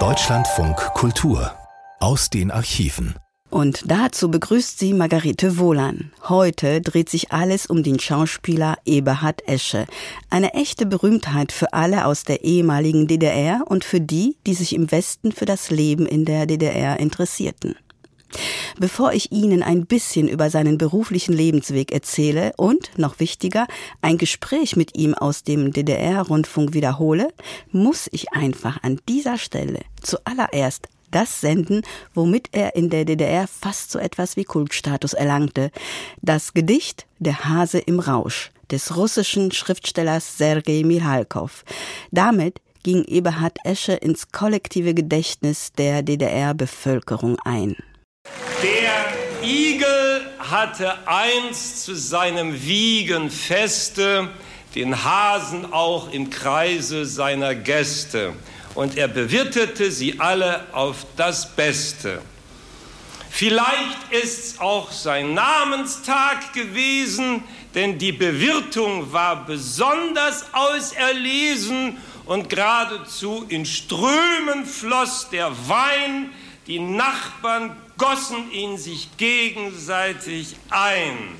Deutschlandfunk Kultur aus den Archiven. Und dazu begrüßt sie Margarete Wohlan. Heute dreht sich alles um den Schauspieler Eberhard Esche. Eine echte Berühmtheit für alle aus der ehemaligen DDR und für die, die sich im Westen für das Leben in der DDR interessierten. Bevor ich Ihnen ein bisschen über seinen beruflichen Lebensweg erzähle und, noch wichtiger, ein Gespräch mit ihm aus dem DDR-Rundfunk wiederhole, muss ich einfach an dieser Stelle zuallererst das senden, womit er in der DDR fast so etwas wie Kultstatus erlangte. Das Gedicht Der Hase im Rausch des russischen Schriftstellers Sergei Mihalkov. Damit ging Eberhard Esche ins kollektive Gedächtnis der DDR-Bevölkerung ein. Der Igel hatte einst zu seinem Wiegen feste, den Hasen auch im Kreise seiner Gäste, und er bewirtete sie alle auf das Beste. Vielleicht ist's auch sein Namenstag gewesen, denn die Bewirtung war besonders auserlesen und geradezu in Strömen floss der Wein, die Nachbarn gossen ihn sich gegenseitig ein.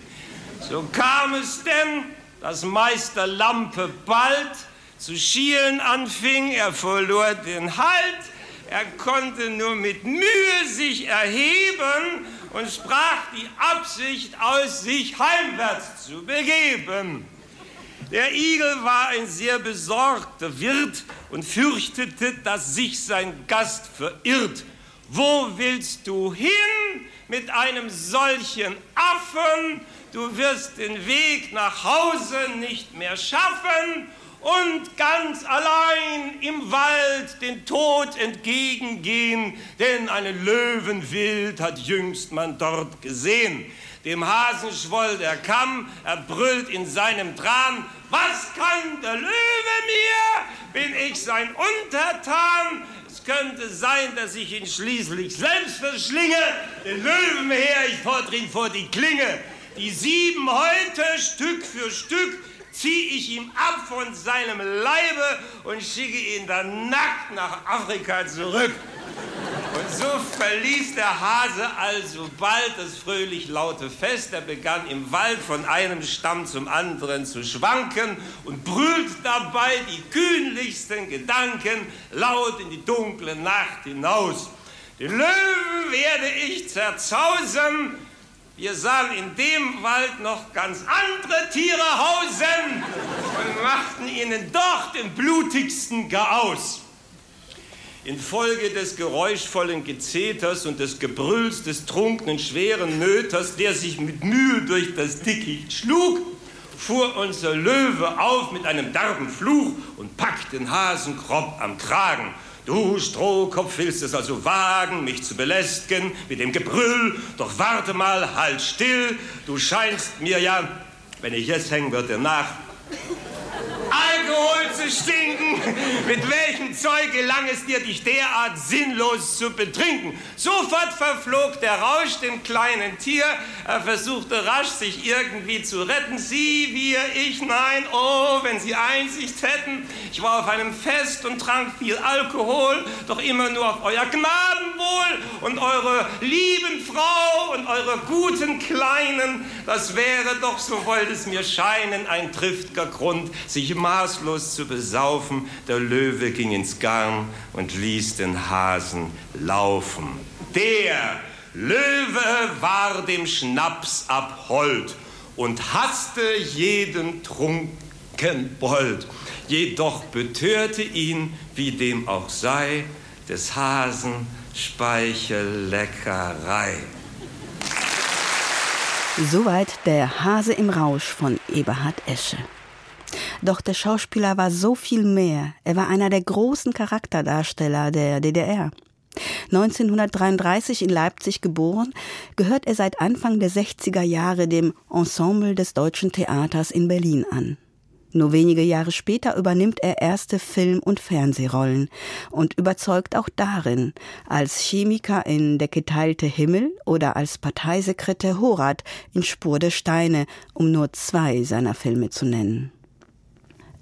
So kam es denn, dass Meister Lampe bald zu schielen anfing, er verlor den Halt, er konnte nur mit Mühe sich erheben und sprach die Absicht aus, sich heimwärts zu begeben. Der Igel war ein sehr besorgter Wirt und fürchtete, dass sich sein Gast verirrt. Wo willst du hin mit einem solchen Affen? Du wirst den Weg nach Hause nicht mehr schaffen und ganz allein im Wald den Tod entgegengehen, denn einen Löwenwild hat jüngst man dort gesehen. Dem Hasen schwoll der Kamm, er brüllt in seinem Tran, was kann der Löwe mir? Bin ich sein Untertan? Könnte sein, dass ich ihn schließlich selbst verschlinge. Den Löwen her, ich fordere ihn vor die Klinge. Die sieben heute, Stück für Stück, ziehe ich ihm ab von seinem Leibe und schicke ihn dann nackt nach Afrika zurück. Und so verließ der Hase also bald das fröhlich laute Fest. Er begann im Wald von einem Stamm zum anderen zu schwanken und brüllt dabei die kühnlichsten Gedanken laut in die dunkle Nacht hinaus. Den Löwen werde ich zerzausen. Wir sahen in dem Wald noch ganz andere Tiere hausen und machten ihnen doch den blutigsten Garaus. Infolge des geräuschvollen Gezeters und des Gebrülls des trunkenen, schweren Nöters, der sich mit Mühe durch das Dickicht schlug, fuhr unser Löwe auf mit einem derben Fluch und packte den Hasenkropp am Kragen. Du Strohkopf willst es also wagen, mich zu belästigen mit dem Gebrüll, doch warte mal, halt still, du scheinst mir ja, wenn ich jetzt hängen würde, nach Alkohol zu stinken. Mit welchem Zeug gelang es dir, dich derart sinnlos zu betrinken? Sofort verflog der Rausch dem kleinen Tier. Er versuchte rasch, sich irgendwie zu retten. Sie, wir, ich, nein. Oh, wenn Sie Einsicht hätten. Ich war auf einem Fest und trank viel Alkohol, doch immer nur auf euer Gnadenwohl und eure lieben Frau und eure guten Kleinen. Das wäre doch, so wollte es mir scheinen, ein triftiger Grund, sich maßlos zu besaufen. Der Löwe ging ins Garn und ließ den Hasen laufen. Der Löwe war dem Schnaps abhold und hasste jeden Trunkenbold. Jedoch betörte ihn, wie dem auch sei, des Hasen Speichelleckerei. Soweit der Hase im Rausch von Eberhard Esche. Doch der Schauspieler war so viel mehr. Er war einer der großen Charakterdarsteller der DDR. 1933 in Leipzig geboren, gehört er seit Anfang der 60er Jahre dem Ensemble des Deutschen Theaters in Berlin an. Nur wenige Jahre später übernimmt er erste Film- und Fernsehrollen und überzeugt auch darin, als Chemiker in Der geteilte Himmel oder als Parteisekretär Horat in Spur der Steine, um nur zwei seiner Filme zu nennen.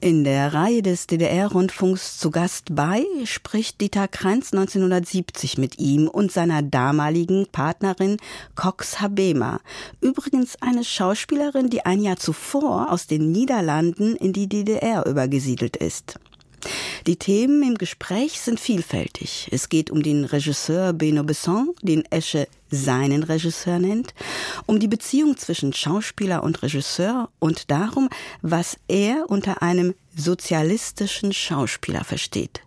In der Reihe des DDR-Rundfunks zu Gast bei spricht Dieter Krenz 1970 mit ihm und seiner damaligen Partnerin Cox Habema. Übrigens eine Schauspielerin, die ein Jahr zuvor aus den Niederlanden in die DDR übergesiedelt ist. Die Themen im Gespräch sind vielfältig. Es geht um den Regisseur Beno Besson, den Esche seinen Regisseur nennt, um die Beziehung zwischen Schauspieler und Regisseur und darum, was er unter einem sozialistischen Schauspieler versteht.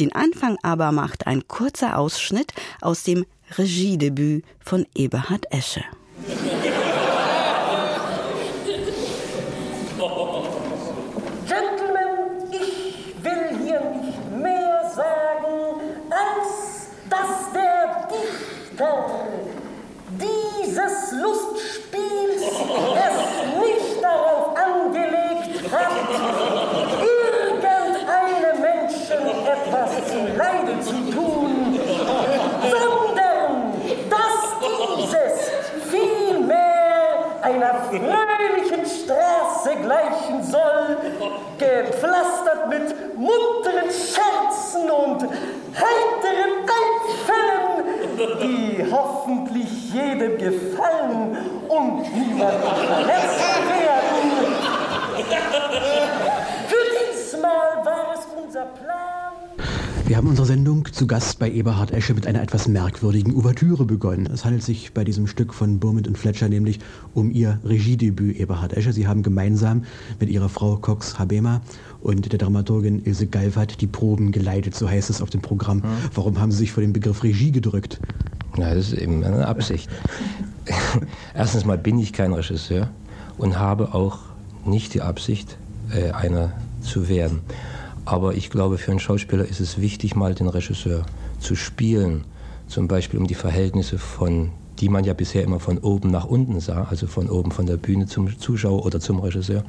Den Anfang aber macht ein kurzer Ausschnitt aus dem Regiedebüt von Eberhard Esche. dieses hat, irgendeinem Menschen etwas zu Leide zu tun, sondern dass dieses vielmehr einer fröhlichen Straße gleichen soll, gepflastert mit munteren Scherzen und heiteren Einfällen, die hoffentlich jedem gefallen und niemandem verletzt werden. Für diesmal war es unser Plan. Wir haben unsere Sendung zu Gast bei Eberhard Esche mit einer etwas merkwürdigen Ouvertüre begonnen. Es handelt sich bei diesem Stück von Burmond und Fletcher nämlich um ihr Regiedebüt Eberhard Esche. Sie haben gemeinsam mit ihrer Frau Cox Habema und der Dramaturgin Ilse Galfert die Proben geleitet, so heißt es auf dem Programm. Hm. Warum haben Sie sich vor dem Begriff Regie gedrückt? Na, das ist eben eine Absicht. Erstens mal bin ich kein Regisseur und habe auch nicht die Absicht, äh, einer zu werden. Aber ich glaube, für einen Schauspieler ist es wichtig, mal den Regisseur zu spielen. Zum Beispiel um die Verhältnisse von, die man ja bisher immer von oben nach unten sah, also von oben von der Bühne zum Zuschauer oder zum Regisseur,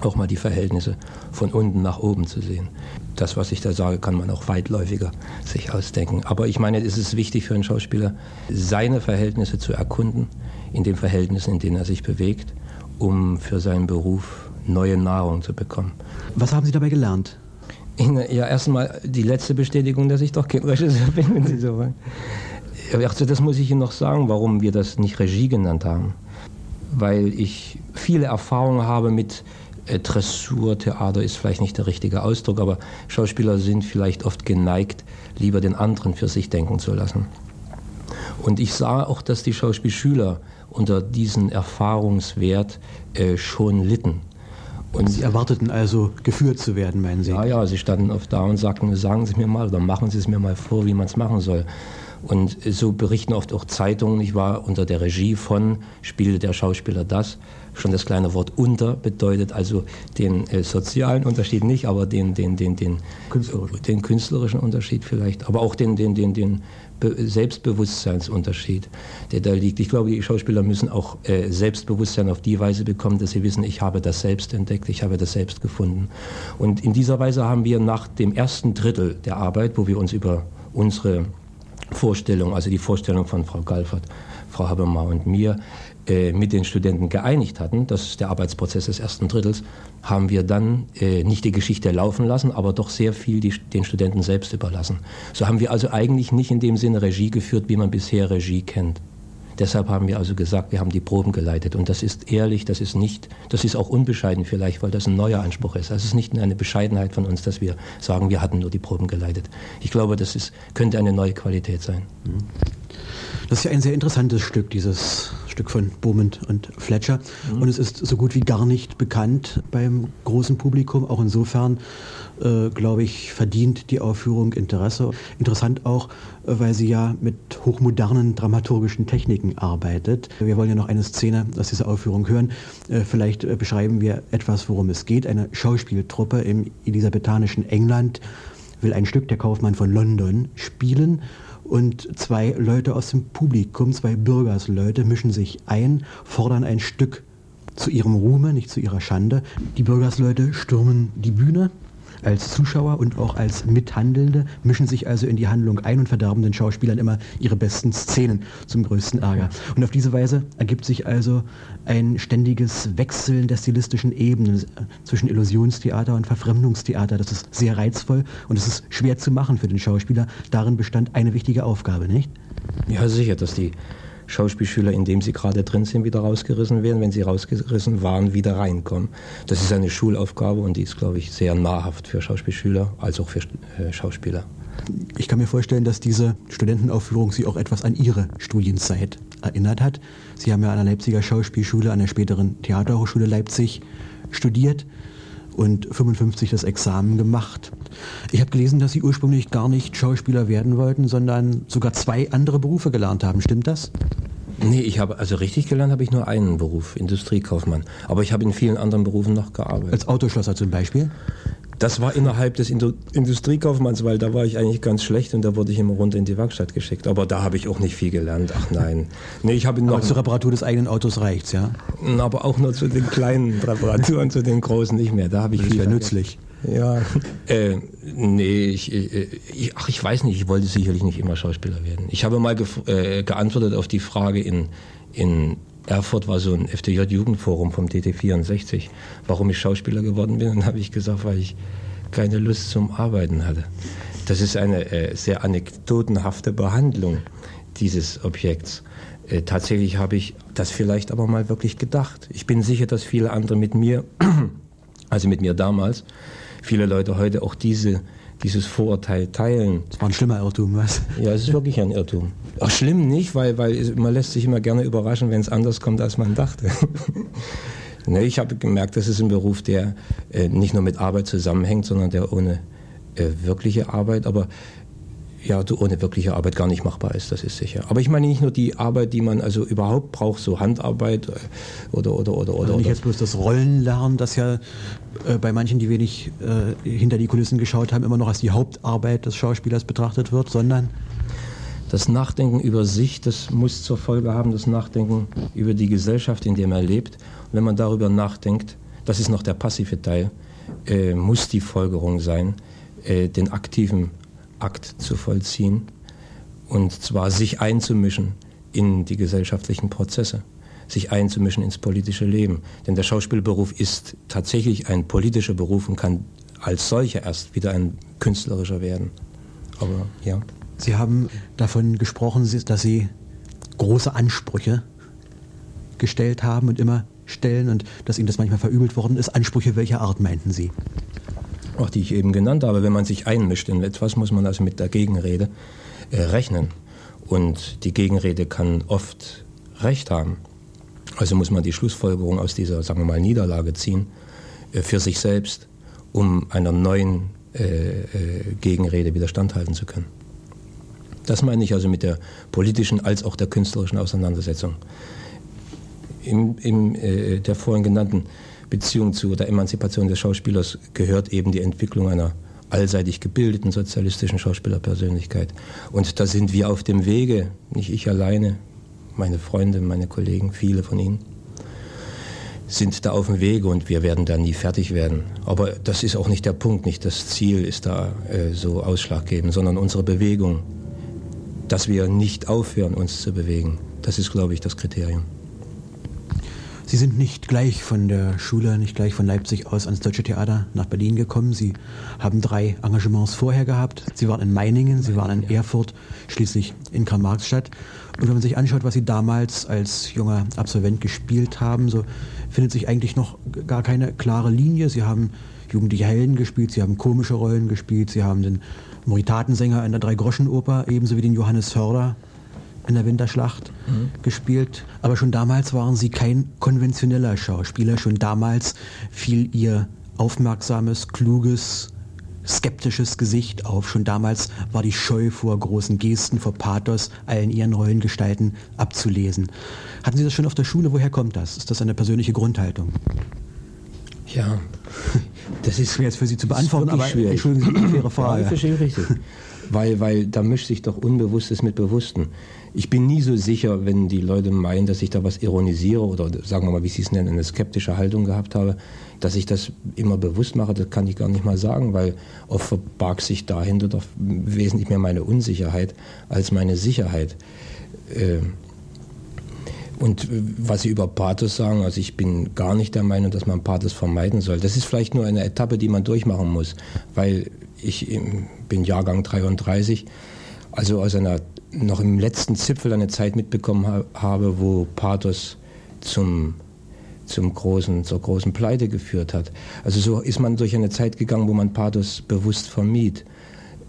auch mal die Verhältnisse von unten nach oben zu sehen. Das, was ich da sage, kann man auch weitläufiger sich ausdenken. Aber ich meine, es ist wichtig für einen Schauspieler, seine Verhältnisse zu erkunden, in den Verhältnissen, in denen er sich bewegt, um für seinen Beruf neue Nahrung zu bekommen. Was haben Sie dabei gelernt? Ja, erstmal die letzte Bestätigung, dass ich doch kein Regisseur bin, wenn Sie so wollen. Also das muss ich Ihnen noch sagen, warum wir das nicht Regie genannt haben. Weil ich viele Erfahrungen habe mit äh, Dressurtheater, ist vielleicht nicht der richtige Ausdruck, aber Schauspieler sind vielleicht oft geneigt, lieber den anderen für sich denken zu lassen. Und ich sah auch, dass die Schauspielschüler unter diesem Erfahrungswert äh, schon litten. Und Sie erwarteten also, geführt zu werden, meinen Sie? Ja, ja, Sie standen oft da und sagten, sagen Sie mir mal oder machen Sie es mir mal vor, wie man es machen soll. Und so berichten oft auch Zeitungen, ich war unter der Regie von, spielte der Schauspieler das. Schon das kleine Wort unter bedeutet also den äh, sozialen Unterschied nicht, aber den, den, den, den, künstlerischen. den künstlerischen Unterschied vielleicht, aber auch den, den, den, den Selbstbewusstseinsunterschied, der da liegt. Ich glaube, die Schauspieler müssen auch äh, Selbstbewusstsein auf die Weise bekommen, dass sie wissen, ich habe das selbst entdeckt, ich habe das selbst gefunden. Und in dieser Weise haben wir nach dem ersten Drittel der Arbeit, wo wir uns über unsere Vorstellung, also die Vorstellung von Frau Galfert, Frau Habermar und mir, äh, mit den Studenten geeinigt hatten, das ist der Arbeitsprozess des ersten Drittels, haben wir dann äh, nicht die Geschichte laufen lassen, aber doch sehr viel die, den Studenten selbst überlassen. So haben wir also eigentlich nicht in dem Sinne Regie geführt, wie man bisher Regie kennt. Deshalb haben wir also gesagt, wir haben die Proben geleitet. Und das ist ehrlich, das ist nicht, das ist auch unbescheiden vielleicht, weil das ein neuer Anspruch ist. Das ist nicht eine Bescheidenheit von uns, dass wir sagen, wir hatten nur die Proben geleitet. Ich glaube, das ist, könnte eine neue Qualität sein. Das ist ja ein sehr interessantes Stück, dieses Stück von Beaumont und Fletcher. Mhm. Und es ist so gut wie gar nicht bekannt beim großen Publikum. Auch insofern, äh, glaube ich, verdient die Aufführung Interesse. Interessant auch, äh, weil sie ja mit hochmodernen dramaturgischen Techniken arbeitet. Wir wollen ja noch eine Szene aus dieser Aufführung hören. Äh, vielleicht beschreiben wir etwas, worum es geht. Eine Schauspieltruppe im elisabethanischen England will ein Stück der Kaufmann von London spielen und zwei Leute aus dem Publikum, zwei Bürgersleute, mischen sich ein, fordern ein Stück zu ihrem Ruhme, nicht zu ihrer Schande. Die Bürgersleute stürmen die Bühne, als Zuschauer und auch als Mithandelnde, mischen sich also in die Handlung ein und verderben den Schauspielern immer ihre besten Szenen zum größten Ärger. Und auf diese Weise ergibt sich also ein ständiges Wechseln der stilistischen Ebenen zwischen Illusionstheater und Verfremdungstheater. Das ist sehr reizvoll und es ist schwer zu machen für den Schauspieler. Darin bestand eine wichtige Aufgabe, nicht? Ja, sicher, dass die Schauspielschüler, indem sie gerade drin sind, wieder rausgerissen werden, wenn sie rausgerissen waren, wieder reinkommen. Das ist eine Schulaufgabe und die ist, glaube ich, sehr nahrhaft für Schauspielschüler als auch für äh, Schauspieler. Ich kann mir vorstellen, dass diese Studentenaufführung Sie auch etwas an Ihre Studienzeit erinnert hat. Sie haben ja an der Leipziger Schauspielschule, an der späteren Theaterhochschule Leipzig studiert und 55 das Examen gemacht. Ich habe gelesen, dass Sie ursprünglich gar nicht Schauspieler werden wollten, sondern sogar zwei andere Berufe gelernt haben. Stimmt das? Nee, ich habe, also richtig gelernt habe ich nur einen Beruf, Industriekaufmann. Aber ich habe in vielen anderen Berufen noch gearbeitet. Als Autoschlosser zum Beispiel? Das war innerhalb des Indu Industriekaufmanns, weil da war ich eigentlich ganz schlecht und da wurde ich immer runter in die Werkstatt geschickt. Aber da habe ich auch nicht viel gelernt. Ach nein. Nee, ich habe noch. Aber zur Reparatur des eigenen Autos reicht's, ja? Aber auch nur zu den kleinen Reparaturen, zu den großen nicht mehr. Da habe ich das viel. Nützlich. Ja, äh, nee, ich, ich, ach, ich weiß nicht, ich wollte sicherlich nicht immer Schauspieler werden. Ich habe mal äh, geantwortet auf die Frage in, in Erfurt war so ein FDJ-Jugendforum vom DT64, warum ich Schauspieler geworden bin. Dann habe ich gesagt, weil ich keine Lust zum Arbeiten hatte. Das ist eine äh, sehr anekdotenhafte Behandlung dieses Objekts. Äh, tatsächlich habe ich das vielleicht aber mal wirklich gedacht. Ich bin sicher, dass viele andere mit mir, also mit mir damals, viele Leute heute auch diese dieses Vorurteil teilen. Das war ein schlimmer Irrtum, was? Ja, es ist wirklich ein Irrtum. Ach, schlimm nicht, weil, weil man lässt sich immer gerne überraschen, wenn es anders kommt, als man dachte. ne, ich habe gemerkt, das ist ein Beruf, der äh, nicht nur mit Arbeit zusammenhängt, sondern der ohne äh, wirkliche Arbeit, aber ja, ohne wirkliche Arbeit gar nicht machbar ist, das ist sicher. Aber ich meine nicht nur die Arbeit, die man also überhaupt braucht, so Handarbeit äh, oder oder oder oder. Also nicht jetzt bloß das Rollenlernen, das ja äh, bei manchen, die wenig äh, hinter die Kulissen geschaut haben, immer noch als die Hauptarbeit des Schauspielers betrachtet wird, sondern das Nachdenken über sich, das muss zur Folge haben, das Nachdenken über die Gesellschaft, in der man lebt. Und wenn man darüber nachdenkt, das ist noch der passive Teil, äh, muss die Folgerung sein, äh, den aktiven Akt zu vollziehen und zwar sich einzumischen in die gesellschaftlichen Prozesse, sich einzumischen ins politische Leben. Denn der Schauspielberuf ist tatsächlich ein politischer Beruf und kann als solcher erst wieder ein künstlerischer werden. Aber ja. Sie haben davon gesprochen, dass Sie große Ansprüche gestellt haben und immer stellen und dass Ihnen das manchmal verübelt worden ist. Ansprüche welcher Art meinten Sie? Auch die ich eben genannt habe, wenn man sich einmischt in etwas, muss man also mit der Gegenrede äh, rechnen. Und die Gegenrede kann oft Recht haben. Also muss man die Schlussfolgerung aus dieser, sagen wir mal, Niederlage ziehen äh, für sich selbst, um einer neuen äh, äh Gegenrede wieder standhalten zu können. Das meine ich also mit der politischen als auch der künstlerischen Auseinandersetzung. Im, im äh, der vorhin genannten Beziehung zu der Emanzipation des Schauspielers gehört eben die Entwicklung einer allseitig gebildeten sozialistischen Schauspielerpersönlichkeit. Und da sind wir auf dem Wege, nicht ich alleine, meine Freunde, meine Kollegen, viele von ihnen, sind da auf dem Wege und wir werden da nie fertig werden. Aber das ist auch nicht der Punkt, nicht das Ziel ist da äh, so ausschlaggebend, sondern unsere Bewegung, dass wir nicht aufhören, uns zu bewegen. Das ist, glaube ich, das Kriterium. Sie sind nicht gleich von der Schule, nicht gleich von Leipzig aus ans Deutsche Theater nach Berlin gekommen. Sie haben drei Engagements vorher gehabt. Sie waren in Meiningen, Sie waren in Erfurt, schließlich in Karl-Marx-Stadt. Und wenn man sich anschaut, was Sie damals als junger Absolvent gespielt haben, so findet sich eigentlich noch gar keine klare Linie. Sie haben jugendliche Helden gespielt, Sie haben komische Rollen gespielt, Sie haben den Moritatensänger in der Drei-Groschen-Oper, ebenso wie den Johannes Förder in der Winterschlacht mhm. gespielt. Aber schon damals waren sie kein konventioneller Schauspieler. Schon damals fiel ihr aufmerksames, kluges, skeptisches Gesicht auf. Schon damals war die Scheu vor großen Gesten, vor Pathos, allen ihren Rollengestalten abzulesen. Hatten Sie das schon auf der Schule? Woher kommt das? Ist das eine persönliche Grundhaltung? Ja, das ist schwer jetzt für Sie zu beantworten, aber schwierig. entschuldigen Sie schwere Frage. Ja, ich verstehe richtig. weil, weil da mischt sich doch Unbewusstes mit Bewussten. Ich bin nie so sicher, wenn die Leute meinen, dass ich da was ironisiere oder sagen wir mal, wie sie es nennen, eine skeptische Haltung gehabt habe, dass ich das immer bewusst mache, das kann ich gar nicht mal sagen, weil oft verbarg sich dahinter doch wesentlich mehr meine Unsicherheit als meine Sicherheit. Ähm, und was Sie über Pathos sagen, also ich bin gar nicht der Meinung, dass man Pathos vermeiden soll. Das ist vielleicht nur eine Etappe, die man durchmachen muss, weil ich bin Jahrgang 33, also aus einer noch im letzten Zipfel eine Zeit mitbekommen habe, wo Pathos zum zum großen, zur großen Pleite geführt hat. Also so ist man durch eine Zeit gegangen, wo man Pathos bewusst vermied.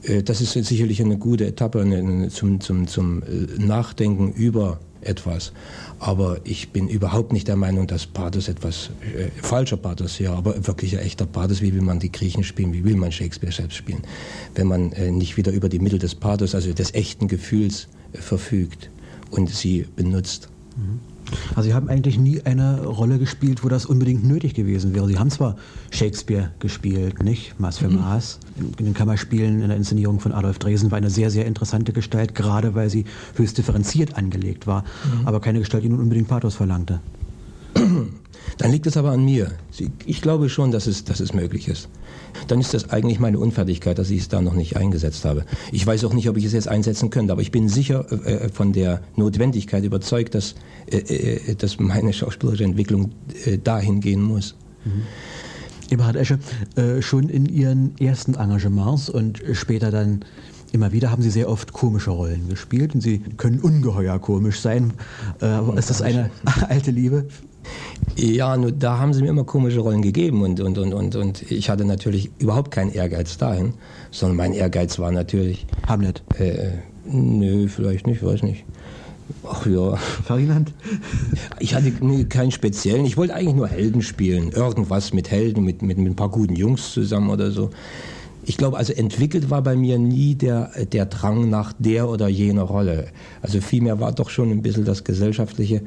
Äh, das ist sicherlich eine gute Etappe zum, zum, zum äh, Nachdenken über etwas. Aber ich bin überhaupt nicht der Meinung, dass Pathos etwas, äh, falscher Pathos ja, aber wirklich ein echter Pathos, wie will man die Griechen spielen, wie will man Shakespeare selbst spielen, wenn man äh, nicht wieder über die Mittel des Pathos, also des echten Gefühls, äh, verfügt und sie benutzt. Mhm. Also Sie haben eigentlich nie eine Rolle gespielt, wo das unbedingt nötig gewesen wäre. Sie haben zwar Shakespeare gespielt, nicht? Maß für mhm. Maß. In den Kammerspielen in der Inszenierung von Adolf Dresen war eine sehr, sehr interessante Gestalt, gerade weil sie höchst differenziert angelegt war, mhm. aber keine Gestalt, die nun unbedingt Pathos verlangte. Dann liegt es aber an mir. Ich glaube schon, dass es, dass es möglich ist. Dann ist das eigentlich meine Unfertigkeit, dass ich es da noch nicht eingesetzt habe. Ich weiß auch nicht, ob ich es jetzt einsetzen könnte, aber ich bin sicher äh, äh von der Notwendigkeit überzeugt, dass, äh, äh, dass meine schauspielerische Entwicklung äh, dahin gehen muss. Mhm. Eberhard Esche, äh, schon in Ihren ersten Engagements und später dann immer wieder haben Sie sehr oft komische Rollen gespielt und Sie können ungeheuer komisch sein. Äh, ist das eine alte Liebe ja, nur da haben sie mir immer komische Rollen gegeben und, und, und, und, und ich hatte natürlich überhaupt keinen Ehrgeiz dahin, sondern mein Ehrgeiz war natürlich. Hamlet? Äh, nö, vielleicht nicht, weiß nicht. Ach ja. Ferdinand? Ich hatte keinen speziellen. Ich wollte eigentlich nur Helden spielen. Irgendwas mit Helden, mit, mit, mit ein paar guten Jungs zusammen oder so. Ich glaube, also entwickelt war bei mir nie der, der Drang nach der oder jener Rolle. Also vielmehr war doch schon ein bisschen das Gesellschaftliche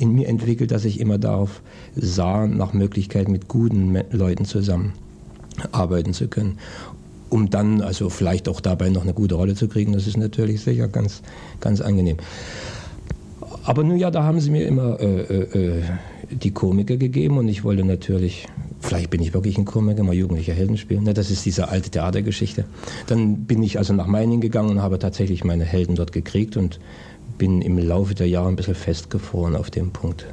in mir entwickelt, dass ich immer darauf sah, nach Möglichkeit mit guten Leuten zusammen arbeiten zu können. Um dann also vielleicht auch dabei noch eine gute Rolle zu kriegen, das ist natürlich sicher ganz, ganz angenehm. Aber nun ja, da haben sie mir immer äh, äh, äh die Komiker gegeben und ich wollte natürlich, vielleicht bin ich wirklich ein Komiker, mal jugendliche Helden spielen. Ne, das ist diese alte Theatergeschichte. Dann bin ich also nach Meiningen gegangen und habe tatsächlich meine Helden dort gekriegt und bin im Laufe der Jahre ein bisschen festgefroren auf dem Punkt.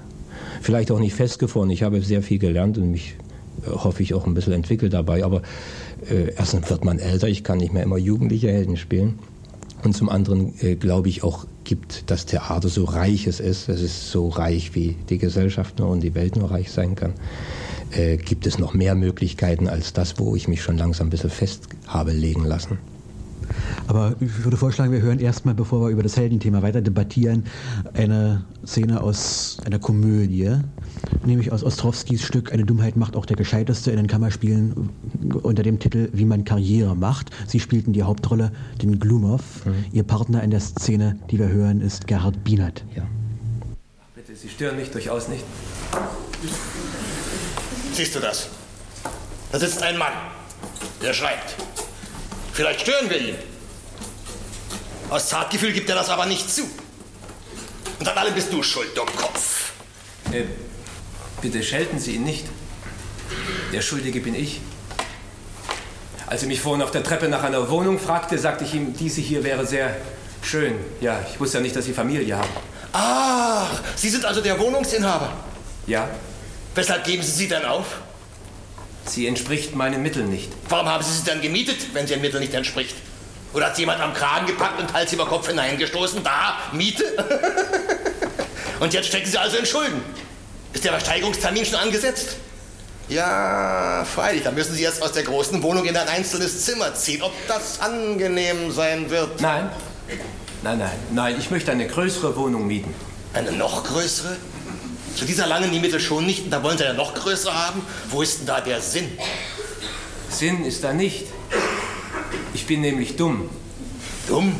Vielleicht auch nicht festgefroren, ich habe sehr viel gelernt und mich, äh, hoffe ich, auch ein bisschen entwickelt dabei. Aber äh, erstens wird man älter, ich kann nicht mehr immer jugendliche Helden spielen. Und zum anderen äh, glaube ich auch, gibt das Theater so reich es ist, es ist so reich, wie die Gesellschaft nur und die Welt nur reich sein kann, äh, gibt es noch mehr Möglichkeiten als das, wo ich mich schon langsam ein bisschen fest habe legen lassen. Aber ich würde vorschlagen, wir hören erstmal, bevor wir über das Heldenthema weiter debattieren, eine Szene aus einer Komödie, nämlich aus Ostrowskis Stück Eine Dummheit macht auch der Gescheiteste in den Kammerspielen unter dem Titel Wie man Karriere macht. Sie spielten die Hauptrolle, den Glumov. Mhm. Ihr Partner in der Szene, die wir hören, ist Gerhard Bienert. Ja. Bitte, Sie stören mich durchaus nicht. Siehst du das? Da sitzt ein Mann, der schreibt. Vielleicht stören wir ihn. Aus Zartgefühl gibt er das aber nicht zu. Und an allem bist du schuld, Dummkopf. Äh, bitte schelten Sie ihn nicht. Der Schuldige bin ich. Als er mich vorhin auf der Treppe nach einer Wohnung fragte, sagte ich ihm, diese hier wäre sehr schön. Ja, ich wusste ja nicht, dass Sie Familie haben. Ach, Sie sind also der Wohnungsinhaber? Ja. Weshalb geben Sie sie dann auf? Sie entspricht meinen Mitteln nicht. Warum haben Sie sie dann gemietet, wenn sie Ihren Mitteln nicht entspricht? Oder hat jemand am Kragen gepackt und Hals über Kopf hineingestoßen? Da, Miete? und jetzt stecken Sie also in Schulden. Ist der Versteigerungstermin schon angesetzt? Ja, freilich, dann müssen Sie jetzt aus der großen Wohnung in ein einzelnes Zimmer ziehen. Ob das angenehm sein wird? Nein. Nein, nein, nein, ich möchte eine größere Wohnung mieten. Eine noch größere? Zu dieser langen die Mittel schon nicht und da wollen Sie ja noch größer haben? Wo ist denn da der Sinn? Sinn ist da nicht. Ich bin nämlich dumm. Dumm?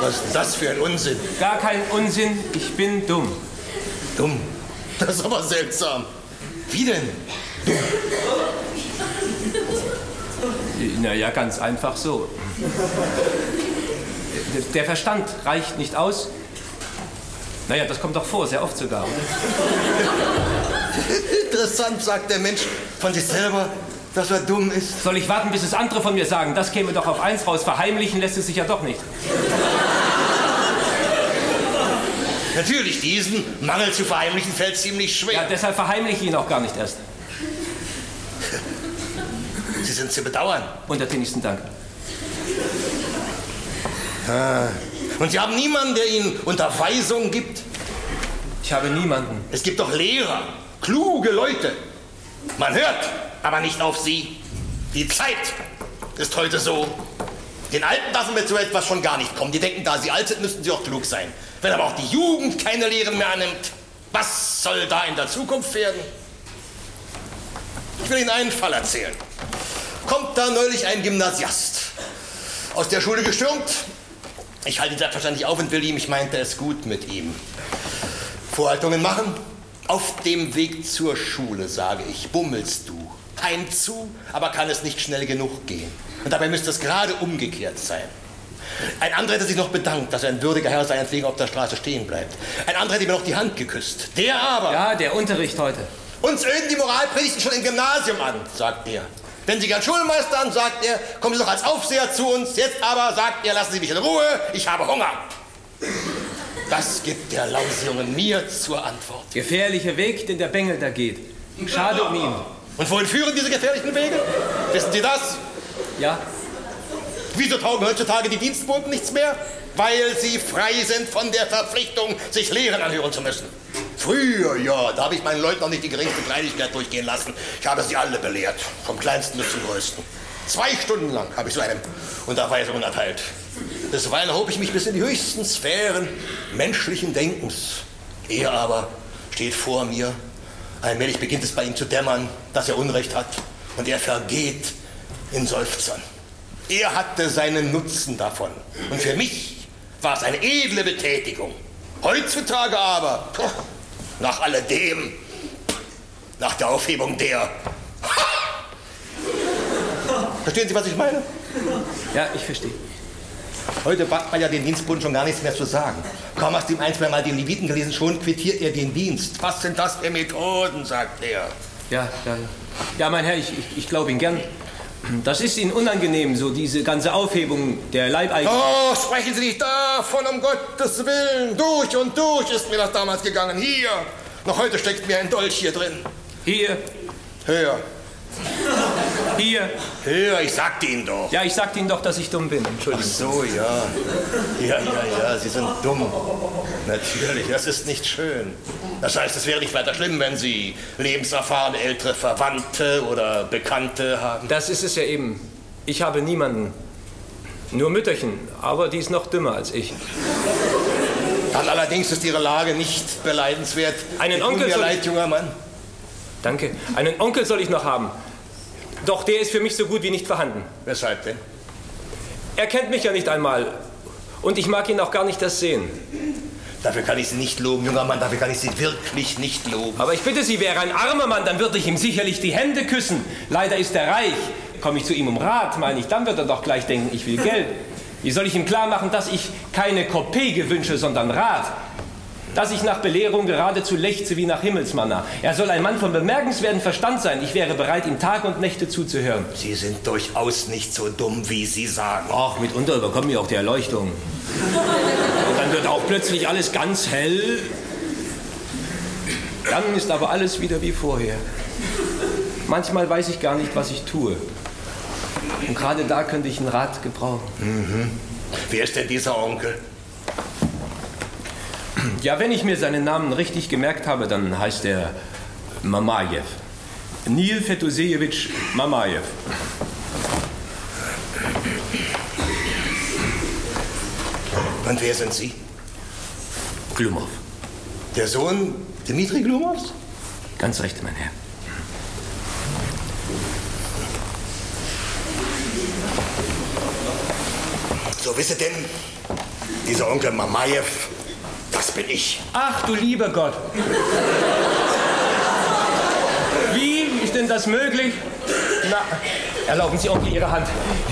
Was ist das für ein Unsinn? Gar kein Unsinn, ich bin dumm. Dumm? Das ist aber seltsam. Wie denn? Naja, ganz einfach so. Der Verstand reicht nicht aus. Naja, das kommt doch vor, sehr oft sogar. Interessant, sagt der Mensch von sich selber, dass er dumm ist. Soll ich warten, bis es andere von mir sagen? Das käme doch auf eins raus. Verheimlichen lässt es sich ja doch nicht. Natürlich, diesen Mangel zu verheimlichen fällt ziemlich schwer. Ja, deshalb verheimliche ich ihn auch gar nicht erst. Sie sind zu bedauern. Untertänigsten Dank. Ah. Und Sie haben niemanden, der Ihnen Unterweisung gibt? Ich habe niemanden. Es gibt doch Lehrer, kluge Leute. Man hört, aber nicht auf sie. Die Zeit ist heute so. Den Alten lassen wir zu etwas schon gar nicht kommen. Die denken, da sie alt sind, müssten sie auch klug sein. Wenn aber auch die Jugend keine Lehren mehr annimmt, was soll da in der Zukunft werden? Ich will Ihnen einen Fall erzählen. Kommt da neulich ein Gymnasiast aus der Schule gestürmt. Ich halte ihn selbstverständlich auf und will ihm, ich meinte es gut mit ihm. Vorhaltungen machen. Auf dem Weg zur Schule, sage ich, bummelst du. Heimzu, aber kann es nicht schnell genug gehen. Und dabei müsste es gerade umgekehrt sein. Ein anderer hätte sich noch bedankt, dass er ein würdiger Herr seinetwegen auf der Straße stehen bleibt. Ein anderer hätte mir noch die Hand geküsst. Der aber. Ja, der Unterricht heute. Uns öden die Moralpredigten schon im Gymnasium an, sagt er. Wenn Sie gern Schulmeister an, sagt er, kommen Sie doch als Aufseher zu uns. Jetzt aber, sagt er, lassen Sie mich in Ruhe, ich habe Hunger. Das gibt der Lausjunge mir zur Antwort. Gefährlicher Weg, den der Bengel da geht. Schade um ihn. Und wohin führen diese gefährlichen Wege? Wissen Sie das? Ja. Wieso taugen heutzutage die Dienstboten nichts mehr? Weil sie frei sind von der Verpflichtung, sich Lehren anhören zu müssen. Früher, ja, da habe ich meinen Leuten noch nicht die geringste Kleinigkeit durchgehen lassen. Ich habe sie alle belehrt, vom kleinsten bis zum größten. Zwei Stunden lang habe ich so einem Unterweisungen erteilt. Bisweilen hob ich mich bis in die höchsten Sphären menschlichen Denkens. Er aber steht vor mir. Allmählich beginnt es bei ihm zu dämmern, dass er Unrecht hat. Und er vergeht in Seufzern. Er hatte seinen Nutzen davon. Und für mich war es eine edle Betätigung. Heutzutage aber, puh, nach alledem, nach der Aufhebung der. Verstehen Sie, was ich meine? Ja, ich verstehe. Heute wagt man ja den Dienstboten schon gar nichts mehr zu sagen. Kaum hast du ihm ein, zwei Mal den Leviten gelesen, schon quittiert er den Dienst. Was sind das für Methoden, sagt er. Ja, ja, ja. Ja, mein Herr, ich, ich, ich glaube Ihnen gern. Das ist Ihnen unangenehm, so diese ganze Aufhebung der Leibeigenen. Oh, sprechen Sie nicht davon, um Gottes Willen. Durch und durch ist mir das damals gegangen. Hier. Noch heute steckt mir ein Dolch hier drin. Hier, Hör. Hier. Hör, ich sagte Ihnen doch. Ja, ich sagte Ihnen doch, dass ich dumm bin. Ach Entschuldigung. so, ja. Ja, ja, ja, Sie sind dumm. Natürlich, das ist nicht schön. Das heißt, es wäre nicht weiter schlimm, wenn Sie lebenserfahrene ältere Verwandte oder Bekannte haben. Das ist es ja eben. Ich habe niemanden. Nur Mütterchen, aber die ist noch dümmer als ich. Dann allerdings ist Ihre Lage nicht beneidenswert. Einen Tut Onkel mir soll- leid, junger Mann. Danke. Einen Onkel soll ich noch haben. Doch der ist für mich so gut wie nicht vorhanden. Weshalb denn? Er kennt mich ja nicht einmal. Und ich mag ihn auch gar nicht das sehen. Dafür kann ich Sie nicht loben, junger Mann. Dafür kann ich Sie wirklich nicht loben. Aber ich bitte Sie, wäre ein armer Mann, dann würde ich ihm sicherlich die Hände küssen. Leider ist er reich. Komme ich zu ihm um Rat, meine ich, dann wird er doch gleich denken, ich will Geld. Wie soll ich ihm klar machen, dass ich keine Kopeke wünsche, sondern Rat? Dass ich nach Belehrung geradezu lechze wie nach Himmelsmanna. Er soll ein Mann von bemerkenswertem Verstand sein. Ich wäre bereit, ihm Tag und Nächte zuzuhören. Sie sind durchaus nicht so dumm, wie Sie sagen. Ach, mitunter überkommt mir auch die Erleuchtung. Und dann wird auch plötzlich alles ganz hell. Dann ist aber alles wieder wie vorher. Manchmal weiß ich gar nicht, was ich tue. Und gerade da könnte ich einen Rat gebrauchen. Wer ist denn dieser Onkel? Ja, wenn ich mir seinen Namen richtig gemerkt habe, dann heißt er Mamajew. Nil Fedosejewitsch Mamajew. Und wer sind Sie? Glumov. Der Sohn Dmitri Glumovs? Ganz recht, mein Herr. So wisse denn, dieser Onkel Mamajew, das bin ich. Ach du lieber Gott. Wie ist denn das möglich? Na, erlauben Sie Onkel Ihre Hand.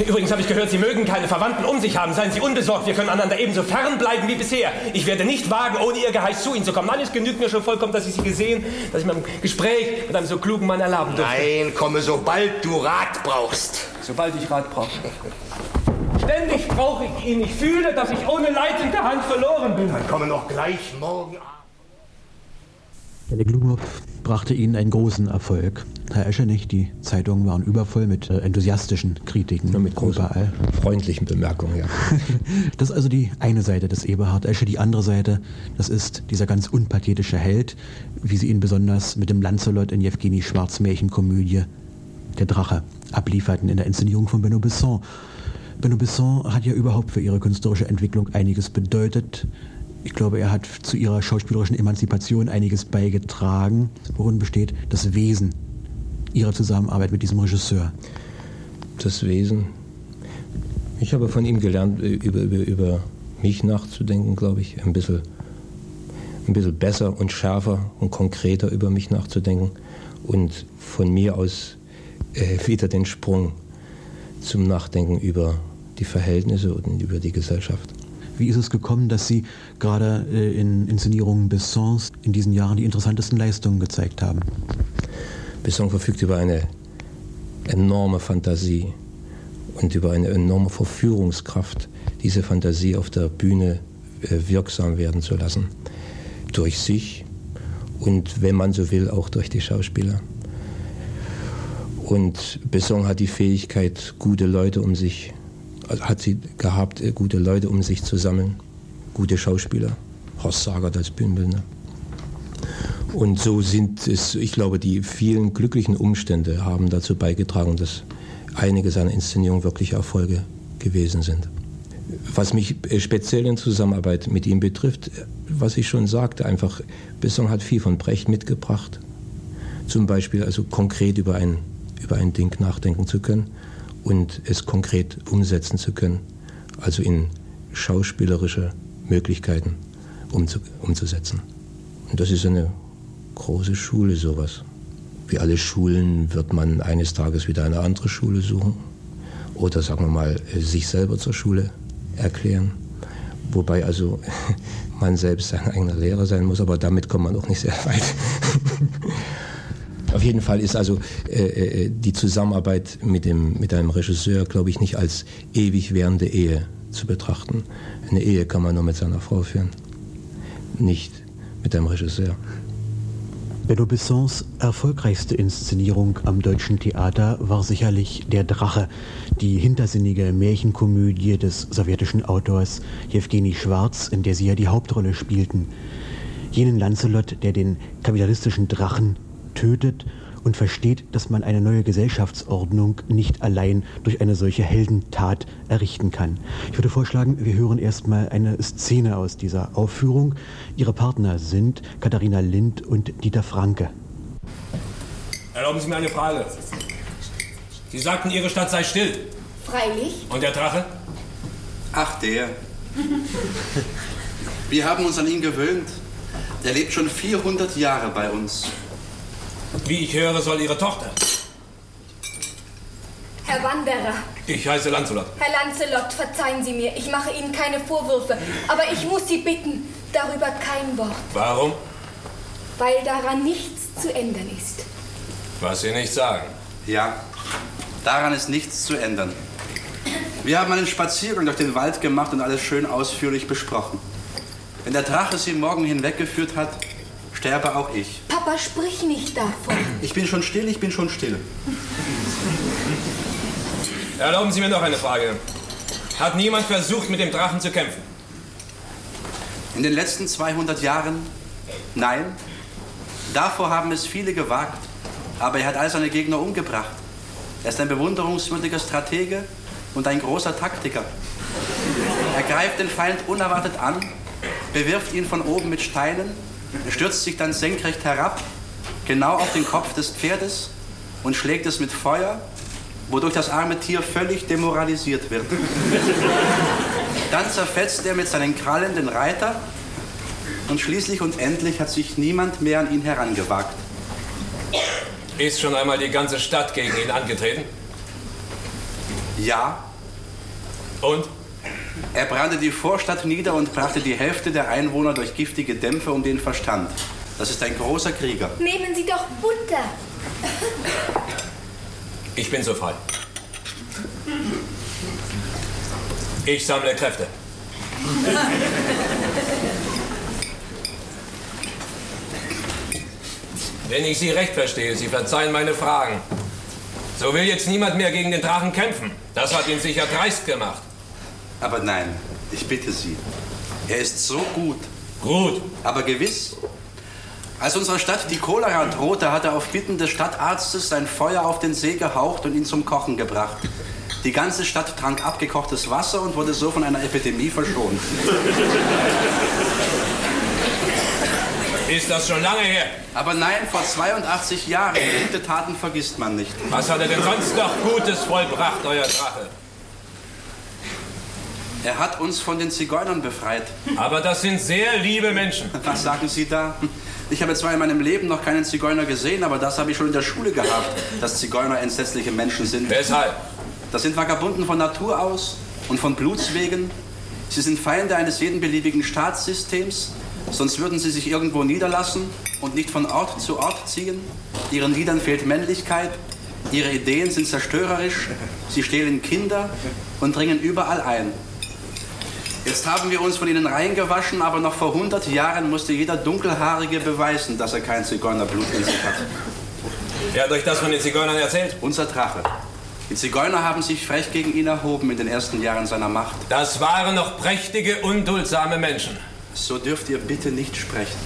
Übrigens habe ich gehört, Sie mögen keine Verwandten um sich haben. Seien Sie unbesorgt, wir können einander ebenso fern bleiben wie bisher. Ich werde nicht wagen, ohne Ihr Geheiß zu Ihnen zu kommen. Nein, es genügt mir schon vollkommen, dass ich Sie gesehen, dass ich mir ein Gespräch mit einem so klugen Mann erlauben durfte. Nein, komme, sobald du Rat brauchst. Sobald ich Rat brauche. Ständig brauche ich ihn. Ich fühle, dass ich ohne leitende Hand verloren bin. Dann komme noch gleich morgen Abend. Der Glumow brachte ihnen einen großen Erfolg. Herr Eschenich, die Zeitungen waren übervoll mit äh, enthusiastischen Kritiken. Nur mit großen, überall. freundlichen Bemerkungen, ja. Das ist also die eine Seite des Eberhard Esche. Die andere Seite, das ist dieser ganz unpathetische Held, wie sie ihn besonders mit dem Lancelot in Jewgeni Schwarz Märchenkomödie Der Drache ablieferten in der Inszenierung von Benno Besson. Benno Besson hat ja überhaupt für ihre künstlerische Entwicklung einiges bedeutet. Ich glaube, er hat zu ihrer schauspielerischen Emanzipation einiges beigetragen. Worin besteht das Wesen ihrer Zusammenarbeit mit diesem Regisseur? Das Wesen. Ich habe von ihm gelernt, über, über, über mich nachzudenken, glaube ich. Ein bisschen, ein bisschen besser und schärfer und konkreter über mich nachzudenken. Und von mir aus äh, wieder den Sprung zum Nachdenken über die Verhältnisse und über die Gesellschaft. Wie ist es gekommen, dass Sie gerade äh, in Inszenierungen Bessons in diesen Jahren die interessantesten Leistungen gezeigt haben? Besson verfügt über eine enorme Fantasie und über eine enorme Verführungskraft, diese Fantasie auf der Bühne äh, wirksam werden zu lassen. Durch sich und, wenn man so will, auch durch die Schauspieler. Und Besson hat die Fähigkeit, gute Leute um sich, also hat sie gehabt, äh, gute Leute um sich zu sammeln, gute Schauspieler. Horst Sagert als Bühnenbildner. Und so sind es, ich glaube, die vielen glücklichen Umstände haben dazu beigetragen, dass einige seiner Inszenierungen wirklich Erfolge gewesen sind. Was mich äh, speziell in Zusammenarbeit mit ihm betrifft, was ich schon sagte, einfach, Besson hat viel von Brecht mitgebracht. Zum Beispiel also konkret über ein über ein Ding nachdenken zu können und es konkret umsetzen zu können, also in schauspielerische Möglichkeiten umzu umzusetzen. Und das ist eine große Schule, sowas. Wie alle Schulen wird man eines Tages wieder eine andere Schule suchen oder sagen wir mal sich selber zur Schule erklären. Wobei also man selbst sein eigener Lehrer sein muss, aber damit kommt man auch nicht sehr weit. Auf jeden Fall ist also äh, äh, die Zusammenarbeit mit, dem, mit einem Regisseur, glaube ich, nicht als ewig währende Ehe zu betrachten. Eine Ehe kann man nur mit seiner Frau führen, nicht mit einem Regisseur. Benno Bissons erfolgreichste Inszenierung am Deutschen Theater war sicherlich Der Drache, die hintersinnige Märchenkomödie des sowjetischen Autors Jewgeni Schwarz, in der sie ja die Hauptrolle spielten. Jenen Lancelot, der den kapitalistischen Drachen tötet und versteht, dass man eine neue Gesellschaftsordnung nicht allein durch eine solche Heldentat errichten kann. Ich würde vorschlagen, wir hören erstmal eine Szene aus dieser Aufführung. Ihre Partner sind Katharina Lind und Dieter Franke. Erlauben Sie mir eine Frage. Sie sagten, Ihre Stadt sei still. Freilich. Und der Drache? Ach, der. Wir haben uns an ihn gewöhnt. Der lebt schon 400 Jahre bei uns. Wie ich höre, soll Ihre Tochter. Herr Wanderer, Ich heiße Lancelot. Herr Lancelot, verzeihen Sie mir, ich mache Ihnen keine Vorwürfe, aber ich muss Sie bitten, darüber kein Wort, Warum? weil daran nichts zu ändern ist. Was Sie nicht sagen. Ja, daran ist nichts zu ändern. Wir haben einen Spaziergang durch den Wald gemacht und alles schön ausführlich besprochen. Wenn der Drache sie morgen hinweggeführt hat, sterbe auch ich. Papa, sprich nicht davon. Ich bin schon still, ich bin schon still. Erlauben Sie mir noch eine Frage. Hat niemand versucht, mit dem Drachen zu kämpfen? In den letzten 200 Jahren? Nein. Davor haben es viele gewagt, aber er hat all seine Gegner umgebracht. Er ist ein bewunderungswürdiger Stratege und ein großer Taktiker. Er greift den Feind unerwartet an, bewirft ihn von oben mit Steinen, stürzt sich dann senkrecht herab, genau auf den Kopf des Pferdes und schlägt es mit Feuer, wodurch das arme Tier völlig demoralisiert wird. Dann zerfetzt er mit seinen Krallen den Reiter und schließlich und endlich hat sich niemand mehr an ihn herangewagt. Ist schon einmal die ganze Stadt gegen ihn angetreten? Ja. Und? Er brannte die Vorstadt nieder und brachte die Hälfte der Einwohner durch giftige Dämpfe um den Verstand. Das ist ein großer Krieger. Nehmen Sie doch Butter. Ich bin so frei. Ich sammle Kräfte. Wenn ich Sie recht verstehe, Sie verzeihen meine Fragen. So will jetzt niemand mehr gegen den Drachen kämpfen. Das hat ihn sicher dreist gemacht. Aber nein, ich bitte Sie. Er ist so gut. Gut. Aber gewiss. Als unserer Stadt die Cholera drohte, hat er auf Bitten des Stadtarztes sein Feuer auf den See gehaucht und ihn zum Kochen gebracht. Die ganze Stadt trank abgekochtes Wasser und wurde so von einer Epidemie verschont. Ist das schon lange her? Aber nein, vor 82 Jahren. Gute Taten vergisst man nicht. Was hat er denn sonst noch Gutes vollbracht, euer Drache? Er hat uns von den Zigeunern befreit. Aber das sind sehr liebe Menschen. Was sagen Sie da? Ich habe zwar in meinem Leben noch keinen Zigeuner gesehen, aber das habe ich schon in der Schule gehabt, dass Zigeuner entsetzliche Menschen sind. Weshalb? Das sind Vagabunden von Natur aus und von Blutswegen. Sie sind Feinde eines jeden beliebigen Staatssystems, sonst würden sie sich irgendwo niederlassen und nicht von Ort zu Ort ziehen. Ihren Liedern fehlt Männlichkeit, ihre Ideen sind zerstörerisch, sie stehlen Kinder und dringen überall ein. Jetzt haben wir uns von ihnen reingewaschen, aber noch vor 100 Jahren musste jeder Dunkelhaarige beweisen, dass er kein Zigeunerblut in sich hat. Wer hat euch das von den Zigeunern erzählt? Unser Drache. Die Zigeuner haben sich frech gegen ihn erhoben in den ersten Jahren seiner Macht. Das waren noch prächtige, unduldsame Menschen. So dürft ihr bitte nicht sprechen.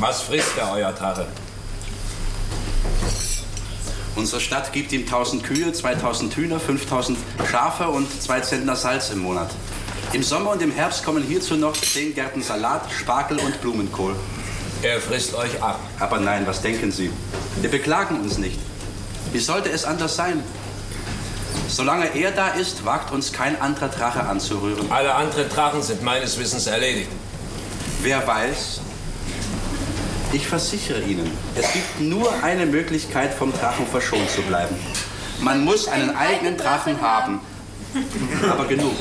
Was frisst er, euer Drache? Unsere Stadt gibt ihm 1000 Kühe, 2000 Hühner, 5000 Schafe und 2 Zentner Salz im Monat. Im Sommer und im Herbst kommen hierzu noch 10 Gärten Salat, Spargel und Blumenkohl. Er frisst euch ab. Aber nein, was denken Sie? Wir beklagen uns nicht. Wie sollte es anders sein? Solange er da ist, wagt uns kein anderer Drache anzurühren. Alle anderen Drachen sind meines Wissens erledigt. Wer weiß? Ich versichere Ihnen, es gibt nur eine Möglichkeit, vom Drachen verschont zu bleiben. Man muss einen eigenen Drachen haben. Aber genug.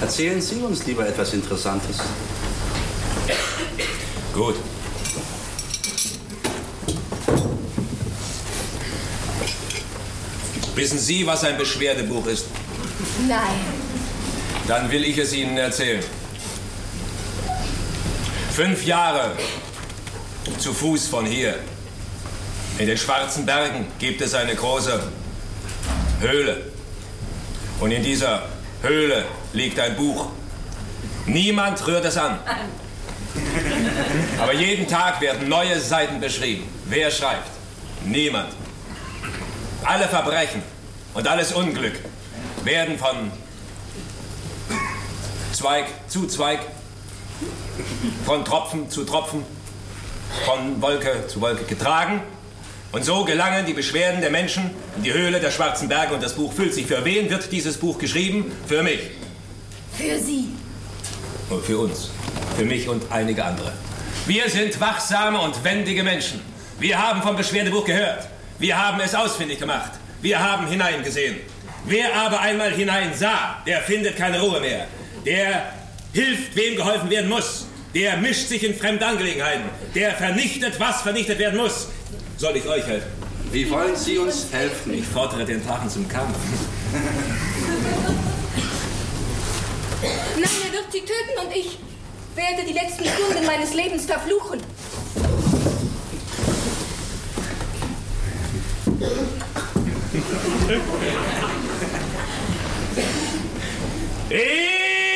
Erzählen Sie uns lieber etwas Interessantes. Gut. Wissen Sie, was ein Beschwerdebuch ist? Nein. Dann will ich es Ihnen erzählen. Fünf Jahre zu Fuß von hier. In den schwarzen Bergen gibt es eine große Höhle. Und in dieser Höhle liegt ein Buch. Niemand rührt es an. Aber jeden Tag werden neue Seiten beschrieben. Wer schreibt? Niemand. Alle Verbrechen und alles Unglück werden von Zweig zu Zweig, von Tropfen zu Tropfen, von Wolke zu Wolke getragen. Und so gelangen die Beschwerden der Menschen in die Höhle der schwarzen Berge und das Buch füllt sich. Für wen wird dieses Buch geschrieben? Für mich. Für Sie. Und für uns. Für mich und einige andere. Wir sind wachsame und wendige Menschen. Wir haben vom Beschwerdebuch gehört. Wir haben es ausfindig gemacht. Wir haben hineingesehen. Wer aber einmal hineinsah, der findet keine Ruhe mehr. Der hilft, wem geholfen werden muss. Der mischt sich in fremde Angelegenheiten. Der vernichtet, was vernichtet werden muss. Soll ich euch helfen? Wie wollen Sie uns helfen? Ich fordere den Drachen zum Kampf. Nein, er wird Sie töten und ich werde die letzten Stunden meines Lebens verfluchen. Ich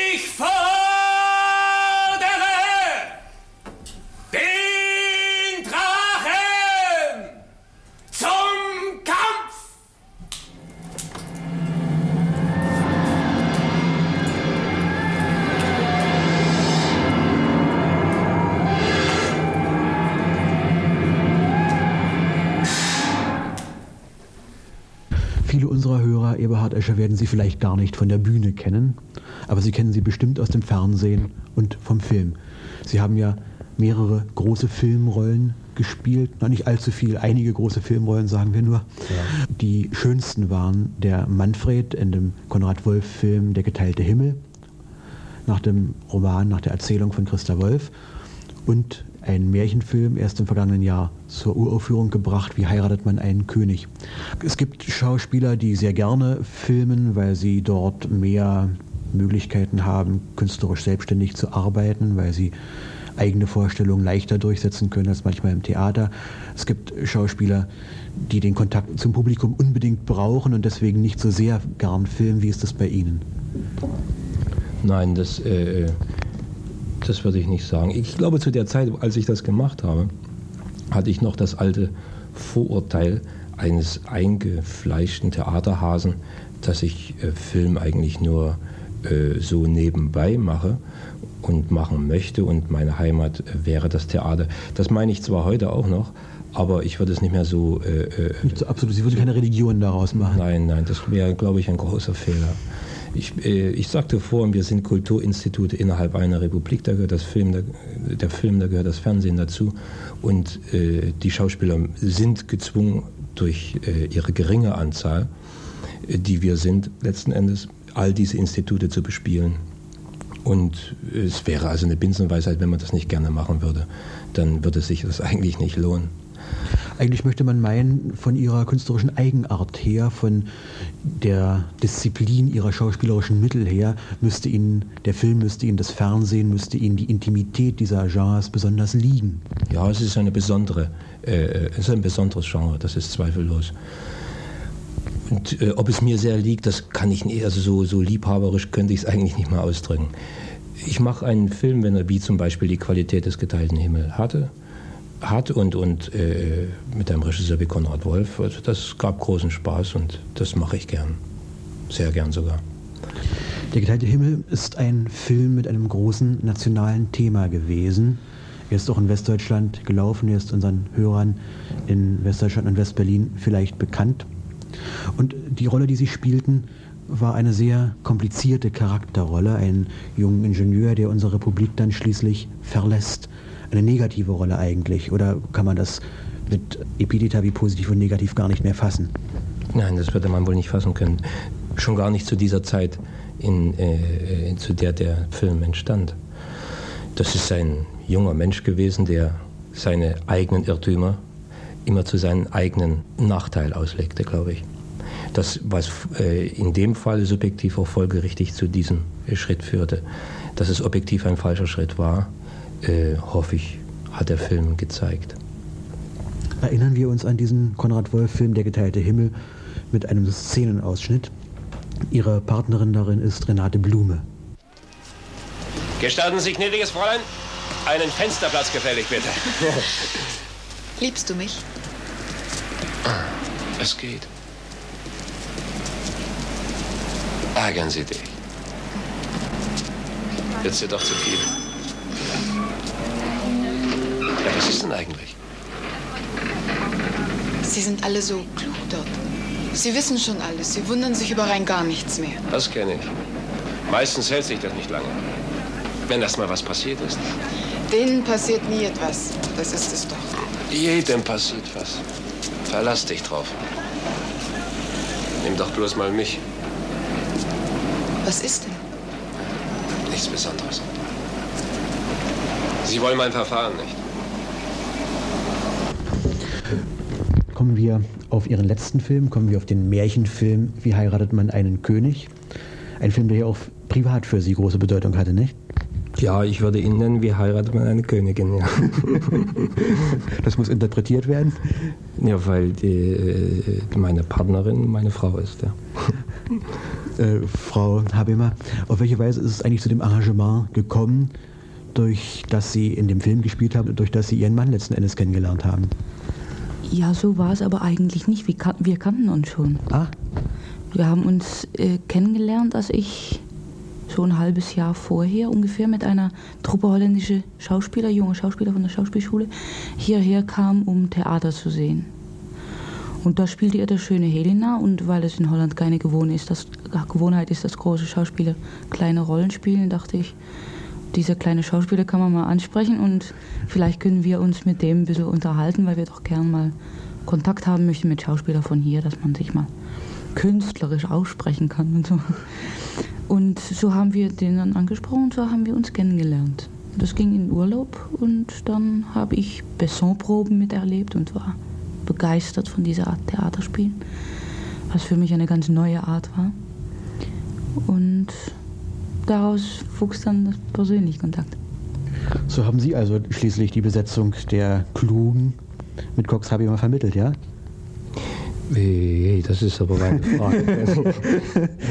unserer Hörer, Eberhard Escher, werden Sie vielleicht gar nicht von der Bühne kennen, aber Sie kennen sie bestimmt aus dem Fernsehen und vom Film. Sie haben ja mehrere große Filmrollen gespielt. Noch nicht allzu viel, einige große Filmrollen, sagen wir nur. Ja. Die schönsten waren der Manfred in dem Konrad Wolf-Film Der geteilte Himmel, nach dem Roman, nach der Erzählung von Christa Wolf und ein Märchenfilm erst im vergangenen Jahr zur Uraufführung gebracht, wie heiratet man einen König. Es gibt Schauspieler, die sehr gerne filmen, weil sie dort mehr Möglichkeiten haben, künstlerisch selbstständig zu arbeiten, weil sie eigene Vorstellungen leichter durchsetzen können als manchmal im Theater. Es gibt Schauspieler, die den Kontakt zum Publikum unbedingt brauchen und deswegen nicht so sehr gern filmen. Wie ist das bei Ihnen? Nein, das, äh, das würde ich nicht sagen. Ich glaube, zu der Zeit, als ich das gemacht habe, hatte ich noch das alte Vorurteil eines eingefleischten Theaterhasen, dass ich äh, Film eigentlich nur äh, so nebenbei mache und machen möchte und meine Heimat äh, wäre das Theater. Das meine ich zwar heute auch noch, aber ich würde es nicht mehr so. Äh, äh nicht so absolut, Sie würden keine Religion daraus machen. Nein, nein, das wäre, glaube ich, ein großer Fehler. Ich, äh, ich sagte vorhin, wir sind Kulturinstitute innerhalb einer Republik, da gehört das Film, der, Film, da gehört das Fernsehen dazu. Und äh, die Schauspieler sind gezwungen, durch äh, ihre geringe Anzahl, die wir sind, letzten Endes all diese Institute zu bespielen. Und es wäre also eine Binsenweisheit, wenn man das nicht gerne machen würde. Dann würde sich das eigentlich nicht lohnen. Eigentlich möchte man meinen, von ihrer künstlerischen Eigenart her, von der Disziplin ihrer schauspielerischen Mittel her, müsste ihnen der Film, müsste ihnen das Fernsehen, müsste ihnen die Intimität dieser Genres besonders liegen. Ja, es ist eine besondere, äh, es ist ein besonderes Genre, das ist zweifellos. Und äh, ob es mir sehr liegt, das kann ich nicht, also so, so liebhaberisch könnte ich es eigentlich nicht mal ausdrücken. Ich mache einen Film, wenn er wie zum Beispiel die Qualität des geteilten Himmels hatte, hat und, und äh, mit einem Regisseur wie Konrad Wolf, also das gab großen Spaß und das mache ich gern. Sehr gern sogar. Der geteilte Himmel ist ein Film mit einem großen nationalen Thema gewesen. Er ist auch in Westdeutschland gelaufen, er ist unseren Hörern in Westdeutschland und Westberlin vielleicht bekannt. Und die Rolle, die sie spielten, war eine sehr komplizierte Charakterrolle. Ein junger Ingenieur, der unsere Republik dann schließlich verlässt. Eine negative Rolle eigentlich. Oder kann man das mit Epideta wie positiv und negativ gar nicht mehr fassen? Nein, das würde man wohl nicht fassen können. Schon gar nicht zu dieser Zeit, in, äh, zu der der Film entstand. Das ist ein junger Mensch gewesen, der seine eigenen Irrtümer immer zu seinem eigenen Nachteil auslegte, glaube ich. Das, was äh, in dem Fall subjektiv auch folgerichtig zu diesem Schritt führte, dass es objektiv ein falscher Schritt war, äh, hoffe ich, hat der Film gezeigt. Erinnern wir uns an diesen Konrad Wolf-Film Der geteilte Himmel mit einem Szenenausschnitt. Ihre Partnerin darin ist Renate Blume. Gestatten Sie, gnädiges Fräulein, einen Fensterplatz gefällig, bitte. Liebst du mich? Es geht. Ärgern Sie dich. Jetzt ist doch zu viel. Ja, was ist denn eigentlich? Sie sind alle so klug dort. Sie wissen schon alles. Sie wundern sich über rein gar nichts mehr. Das kenne ich. Meistens hält sich das nicht lange. Wenn erst mal was passiert ist. Denen passiert nie etwas. Das ist es doch. Jedem passiert was. Verlass dich drauf. Nimm doch bloß mal mich. Was ist denn? Nichts Besonderes. Sie wollen mein Verfahren nicht. Kommen wir auf Ihren letzten Film, kommen wir auf den Märchenfilm Wie heiratet man einen König? Ein Film, der ja auch privat für Sie große Bedeutung hatte, nicht? Ja, ich würde ihn nennen, wie heiratet man eine Königin, ja. das muss interpretiert werden? Ja, weil die, äh, meine Partnerin meine Frau ist, ja. Äh, Frau Habemer, auf welche Weise ist es eigentlich zu dem Arrangement gekommen, durch das Sie in dem Film gespielt haben und durch das Sie Ihren Mann letzten Endes kennengelernt haben? Ja, so war es aber eigentlich nicht. Wir, wir kannten uns schon. Ah. Wir haben uns äh, kennengelernt, als ich so ein halbes Jahr vorher ungefähr mit einer Truppe holländische Schauspieler, junge Schauspieler von der Schauspielschule, hierher kam, um Theater zu sehen. Und da spielte er das schöne Helena und weil es in Holland keine Gewohnheit ist, dass, Gewohnheit ist, dass große Schauspieler kleine Rollen spielen, dachte ich, dieser kleine Schauspieler kann man mal ansprechen und vielleicht können wir uns mit dem ein bisschen unterhalten, weil wir doch gern mal Kontakt haben möchten mit Schauspielern von hier, dass man sich mal künstlerisch aussprechen kann und so. Und so haben wir den dann angesprochen und so haben wir uns kennengelernt. Das ging in Urlaub und dann habe ich Besson-Proben miterlebt und war begeistert von dieser Art Theaterspielen, was für mich eine ganz neue Art war. Und daraus wuchs dann das persönliche Kontakt. So haben Sie also schließlich die Besetzung der Klugen mit Cox Habimer vermittelt, ja? Hey, das ist aber meine Frage.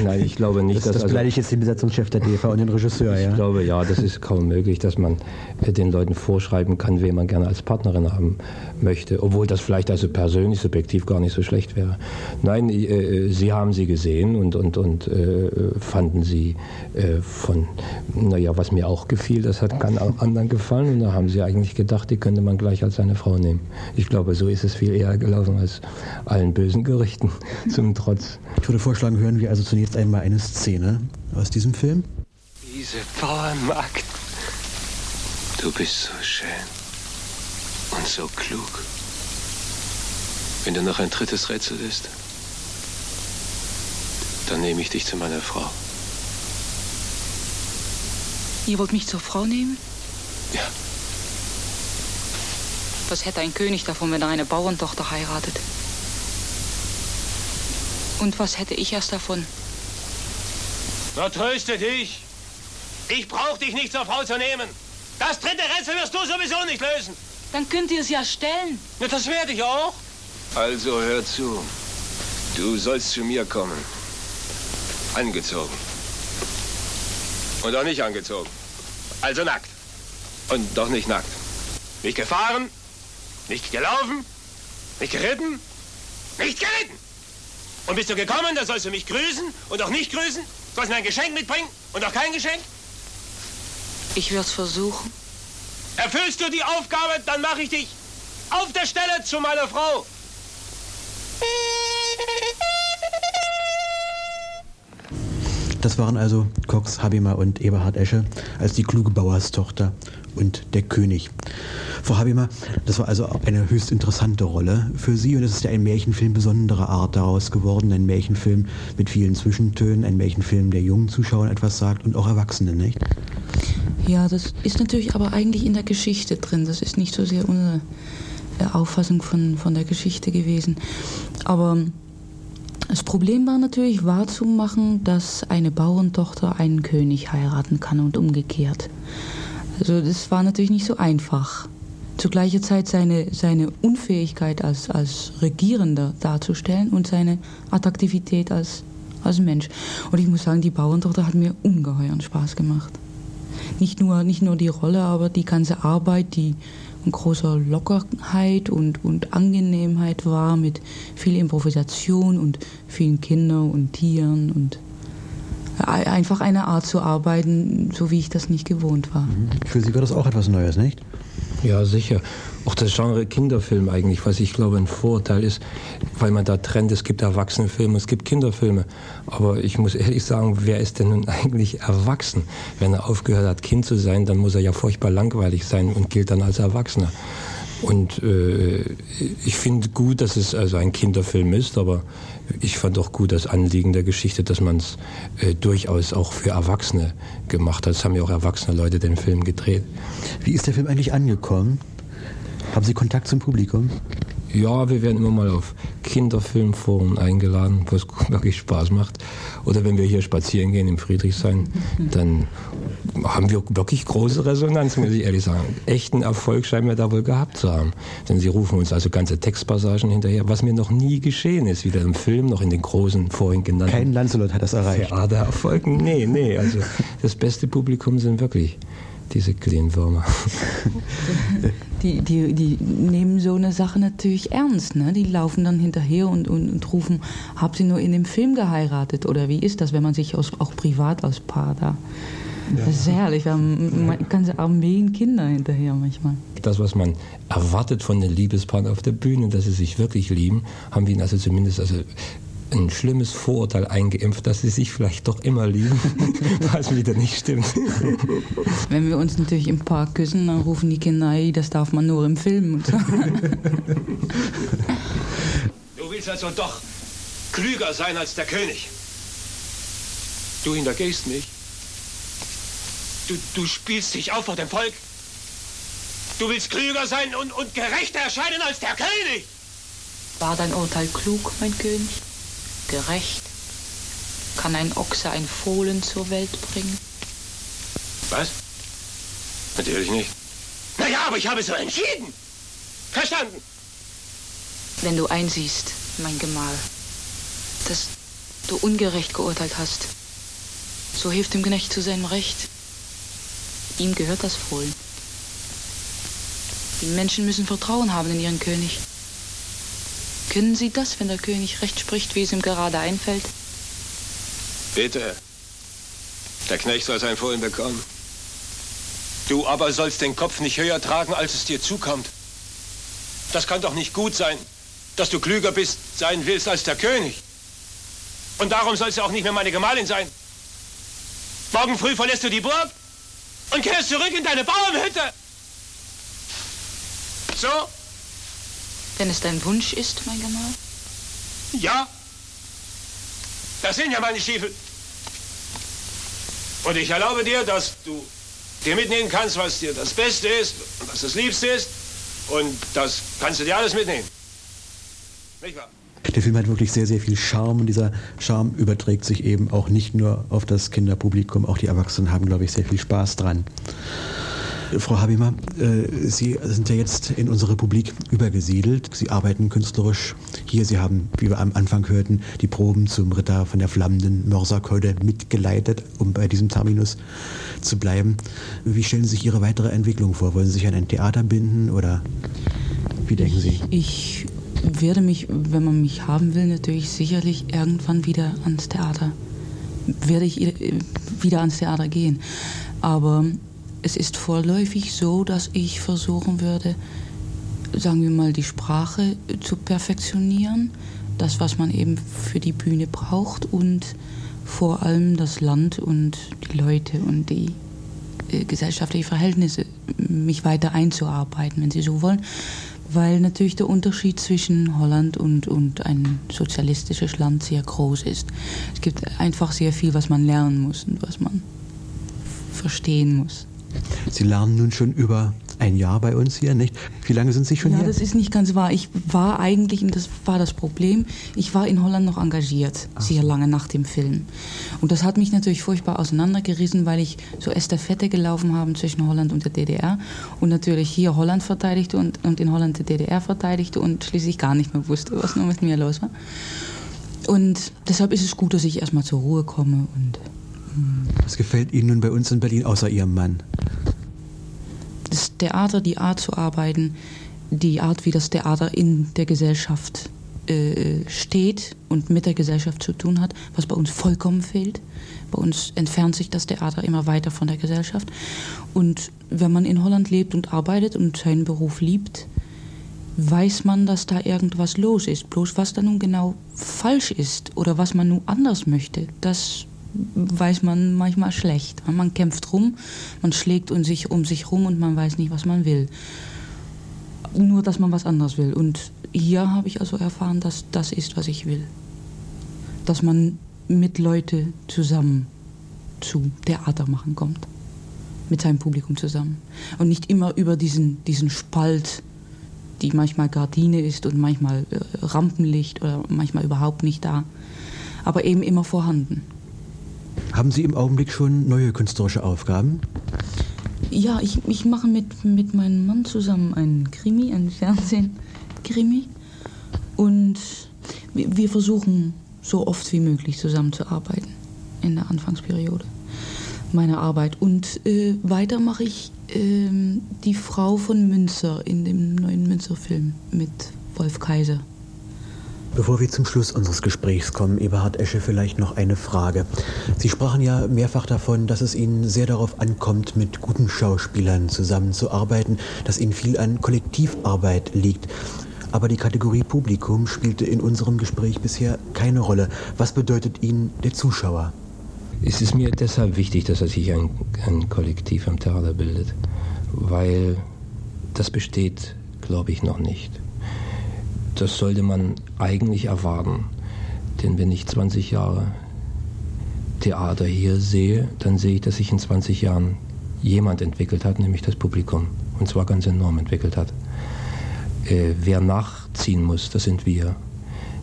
Nein, ich glaube nicht, das, dass. Das also, beleidigt jetzt den Besetzungschef der DV und den Regisseur, ich ja? Ich glaube, ja, das ist kaum möglich, dass man äh, den Leuten vorschreiben kann, wen man gerne als Partnerin haben möchte, obwohl das vielleicht also persönlich subjektiv gar nicht so schlecht wäre. Nein, äh, äh Sie haben sie gesehen und, und, und äh, fanden sie äh, von, naja, was mir auch gefiel, das hat keinen anderen gefallen und da haben Sie eigentlich gedacht, die könnte man gleich als seine Frau nehmen. Ich glaube, so ist es viel eher gelaufen als allen bösen bösen Gerichten zum Trotz. Ich würde vorschlagen, hören wir also zunächst einmal eine Szene aus diesem Film. Diese Bauernmagd. Du bist so schön und so klug. Wenn du noch ein drittes Rätsel ist, dann nehme ich dich zu meiner Frau. Ihr wollt mich zur Frau nehmen? Ja. Was hätte ein König davon, wenn er eine Bauerntochter heiratet? Und was hätte ich erst davon? Na, tröste dich. Ich brauche dich nicht zur Frau zu nehmen. Das dritte Rätsel wirst du sowieso nicht lösen. Dann könnt ihr es ja stellen. Ja, das werde ich auch. Also hör zu. Du sollst zu mir kommen. Angezogen. Und auch nicht angezogen. Also nackt. Und doch nicht nackt. Nicht gefahren, nicht gelaufen, nicht geritten, nicht geritten. Und bist du gekommen, dann sollst du mich grüßen und auch nicht grüßen. Sollst mir ein Geschenk mitbringen und auch kein Geschenk. Ich werde es versuchen. Erfüllst du die Aufgabe, dann mache ich dich auf der Stelle zu meiner Frau. Das waren also Cox, Habimer und Eberhard Esche als die kluge Bauerstochter und der König. Frau Habimer, das war also eine höchst interessante Rolle für Sie und es ist ja ein Märchenfilm besonderer Art daraus geworden, ein Märchenfilm mit vielen Zwischentönen, ein Märchenfilm, der jungen Zuschauern etwas sagt und auch Erwachsenen, nicht? Ja, das ist natürlich aber eigentlich in der Geschichte drin. Das ist nicht so sehr unsere äh, Auffassung von, von der Geschichte gewesen. Aber das Problem war natürlich wahrzumachen, dass eine Bauerntochter einen König heiraten kann und umgekehrt. Also das war natürlich nicht so einfach. Zu gleicher Zeit seine, seine Unfähigkeit als, als Regierender darzustellen und seine Attraktivität als, als Mensch. Und ich muss sagen, die Bauerntochter hat mir ungeheuren Spaß gemacht. Nicht nur, nicht nur die Rolle, aber die ganze Arbeit, die in großer Lockerheit und, und Angenehmheit war, mit viel Improvisation und vielen Kindern und Tieren und einfach eine Art zu arbeiten, so wie ich das nicht gewohnt war. Für Sie war das auch etwas Neues, nicht? Ja, sicher. Auch das Genre Kinderfilm eigentlich, was ich glaube ein Vorurteil ist, weil man da trennt, es gibt Erwachsenenfilme, es gibt Kinderfilme. Aber ich muss ehrlich sagen, wer ist denn nun eigentlich erwachsen? Wenn er aufgehört hat, Kind zu sein, dann muss er ja furchtbar langweilig sein und gilt dann als Erwachsener. Und äh, ich finde gut, dass es also ein Kinderfilm ist, aber ich fand auch gut das Anliegen der Geschichte, dass man es äh, durchaus auch für Erwachsene gemacht hat. Es haben ja auch erwachsene Leute den Film gedreht. Wie ist der Film eigentlich angekommen? Haben Sie Kontakt zum Publikum? Ja, wir werden immer mal auf Kinderfilmforen eingeladen, wo es wirklich Spaß macht. Oder wenn wir hier spazieren gehen im Friedrichshain, dann haben wir wirklich große Resonanz, muss ich ehrlich sagen. Echten Erfolg scheinen wir da wohl gehabt zu haben. Denn sie rufen uns also ganze Textpassagen hinterher, was mir noch nie geschehen ist, weder im Film noch in den großen vorhin genannten. Kein Lancelot hat das erreicht. Theatererfolg? Nee, nee. Also das beste Publikum sind wirklich diese kleinen Würmer. Die, die, die nehmen so eine Sache natürlich ernst. Ne? Die laufen dann hinterher und, und, und rufen, habt ihr nur in dem Film geheiratet? Oder wie ist das, wenn man sich aus, auch privat als Paar da... Ja. Das ist herrlich. Wir haben ganze Armeen Kinder hinterher manchmal. Das, was man erwartet von den Liebespaaren auf der Bühne, dass sie sich wirklich lieben, haben wir ihnen also zumindest also ein schlimmes Vorurteil eingeimpft, dass sie sich vielleicht doch immer lieben, was wieder nicht stimmt. Wenn wir uns natürlich im Park küssen, dann rufen die Kinder, hey, das darf man nur im Film. Du willst also doch klüger sein als der König. Du hintergehst mich. Du, du spielst dich auf vor dem Volk. Du willst klüger sein und, und gerechter erscheinen als der König. War dein Urteil klug, mein König? Gerecht? Kann ein Ochse ein Fohlen zur Welt bringen? Was? Natürlich nicht. Naja, aber ich habe so entschieden. Verstanden? Wenn du einsiehst, mein Gemahl, dass du ungerecht geurteilt hast, so hilft dem Knecht zu seinem Recht. Ihm gehört das Fohlen. Die Menschen müssen Vertrauen haben in ihren König. Können Sie das, wenn der König recht spricht, wie es ihm gerade einfällt? Bitte. Der Knecht soll sein Fohlen bekommen. Du aber sollst den Kopf nicht höher tragen, als es dir zukommt. Das kann doch nicht gut sein, dass du klüger bist, sein willst als der König. Und darum sollst du auch nicht mehr meine Gemahlin sein. Morgen früh verlässt du die Burg und kehrst zurück in deine Bauernhütte. So? Wenn es dein Wunsch ist, mein Gemahl? Ja. Das sind ja meine Stiefel. Und ich erlaube dir, dass du dir mitnehmen kannst, was dir das Beste ist und was das Liebste ist. Und das kannst du dir alles mitnehmen. Nicht wahr? Der Film hat wirklich sehr, sehr viel Charme und dieser Charme überträgt sich eben auch nicht nur auf das Kinderpublikum, auch die Erwachsenen haben, glaube ich, sehr viel Spaß dran. Frau Habimer, äh, Sie sind ja jetzt in unsere Republik übergesiedelt. Sie arbeiten künstlerisch hier. Sie haben, wie wir am Anfang hörten, die Proben zum Ritter von der flammenden Mörserkeule mitgeleitet, um bei diesem Terminus zu bleiben. Wie stellen Sie sich Ihre weitere Entwicklung vor? Wollen Sie sich an ein Theater binden oder wie denken Sie? Ich werde mich, wenn man mich haben will, natürlich sicherlich irgendwann wieder ans Theater. Werde ich wieder ans Theater gehen. Aber es ist vorläufig so, dass ich versuchen würde, sagen wir mal, die Sprache zu perfektionieren, das, was man eben für die Bühne braucht und vor allem das Land und die Leute und die äh, gesellschaftlichen Verhältnisse mich weiter einzuarbeiten, wenn Sie so wollen, weil natürlich der Unterschied zwischen Holland und, und ein sozialistisches Land sehr groß ist. Es gibt einfach sehr viel, was man lernen muss und was man verstehen muss. Sie lernen nun schon über ein Jahr bei uns hier, nicht? Wie lange sind Sie schon ja, hier? Ja, das ist nicht ganz wahr. Ich war eigentlich, und das war das Problem, ich war in Holland noch engagiert, Ach. sehr lange nach dem Film. Und das hat mich natürlich furchtbar auseinandergerissen, weil ich so Estafette gelaufen habe zwischen Holland und der DDR und natürlich hier Holland verteidigte und, und in Holland die DDR verteidigte und schließlich gar nicht mehr wusste, was nur mit mir los war. Und deshalb ist es gut, dass ich erstmal zur Ruhe komme und was gefällt Ihnen nun bei uns in Berlin außer Ihrem Mann? Das Theater, die Art zu arbeiten, die Art, wie das Theater in der Gesellschaft äh, steht und mit der Gesellschaft zu tun hat, was bei uns vollkommen fehlt. Bei uns entfernt sich das Theater immer weiter von der Gesellschaft. Und wenn man in Holland lebt und arbeitet und seinen Beruf liebt, weiß man, dass da irgendwas los ist. Bloß was da nun genau falsch ist oder was man nun anders möchte, das weiß man manchmal schlecht. Man kämpft rum, man schlägt um sich, um sich rum und man weiß nicht, was man will. Nur, dass man was anderes will. Und hier habe ich also erfahren, dass das ist, was ich will. Dass man mit Leute zusammen zu Theater machen kommt. Mit seinem Publikum zusammen. Und nicht immer über diesen, diesen Spalt, die manchmal Gardine ist und manchmal äh, Rampenlicht oder manchmal überhaupt nicht da. Aber eben immer vorhanden. Haben Sie im Augenblick schon neue künstlerische Aufgaben? Ja, ich, ich mache mit, mit meinem Mann zusammen einen Krimi, einen Fernsehen-Krimi. Und wir, wir versuchen so oft wie möglich zusammenzuarbeiten in der Anfangsperiode meiner Arbeit. Und äh, weiter mache ich äh, die Frau von Münzer in dem neuen Münzer-Film mit Wolf Kaiser. Bevor wir zum Schluss unseres Gesprächs kommen, Eberhard Esche, vielleicht noch eine Frage. Sie sprachen ja mehrfach davon, dass es Ihnen sehr darauf ankommt, mit guten Schauspielern zusammenzuarbeiten, dass Ihnen viel an Kollektivarbeit liegt. Aber die Kategorie Publikum spielte in unserem Gespräch bisher keine Rolle. Was bedeutet Ihnen der Zuschauer? Es ist mir deshalb wichtig, dass er sich ein, ein Kollektiv am Theater bildet, weil das besteht, glaube ich, noch nicht. Das sollte man eigentlich erwarten. Denn wenn ich 20 Jahre Theater hier sehe, dann sehe ich, dass sich in 20 Jahren jemand entwickelt hat, nämlich das Publikum. Und zwar ganz enorm entwickelt hat. Äh, wer nachziehen muss, das sind wir.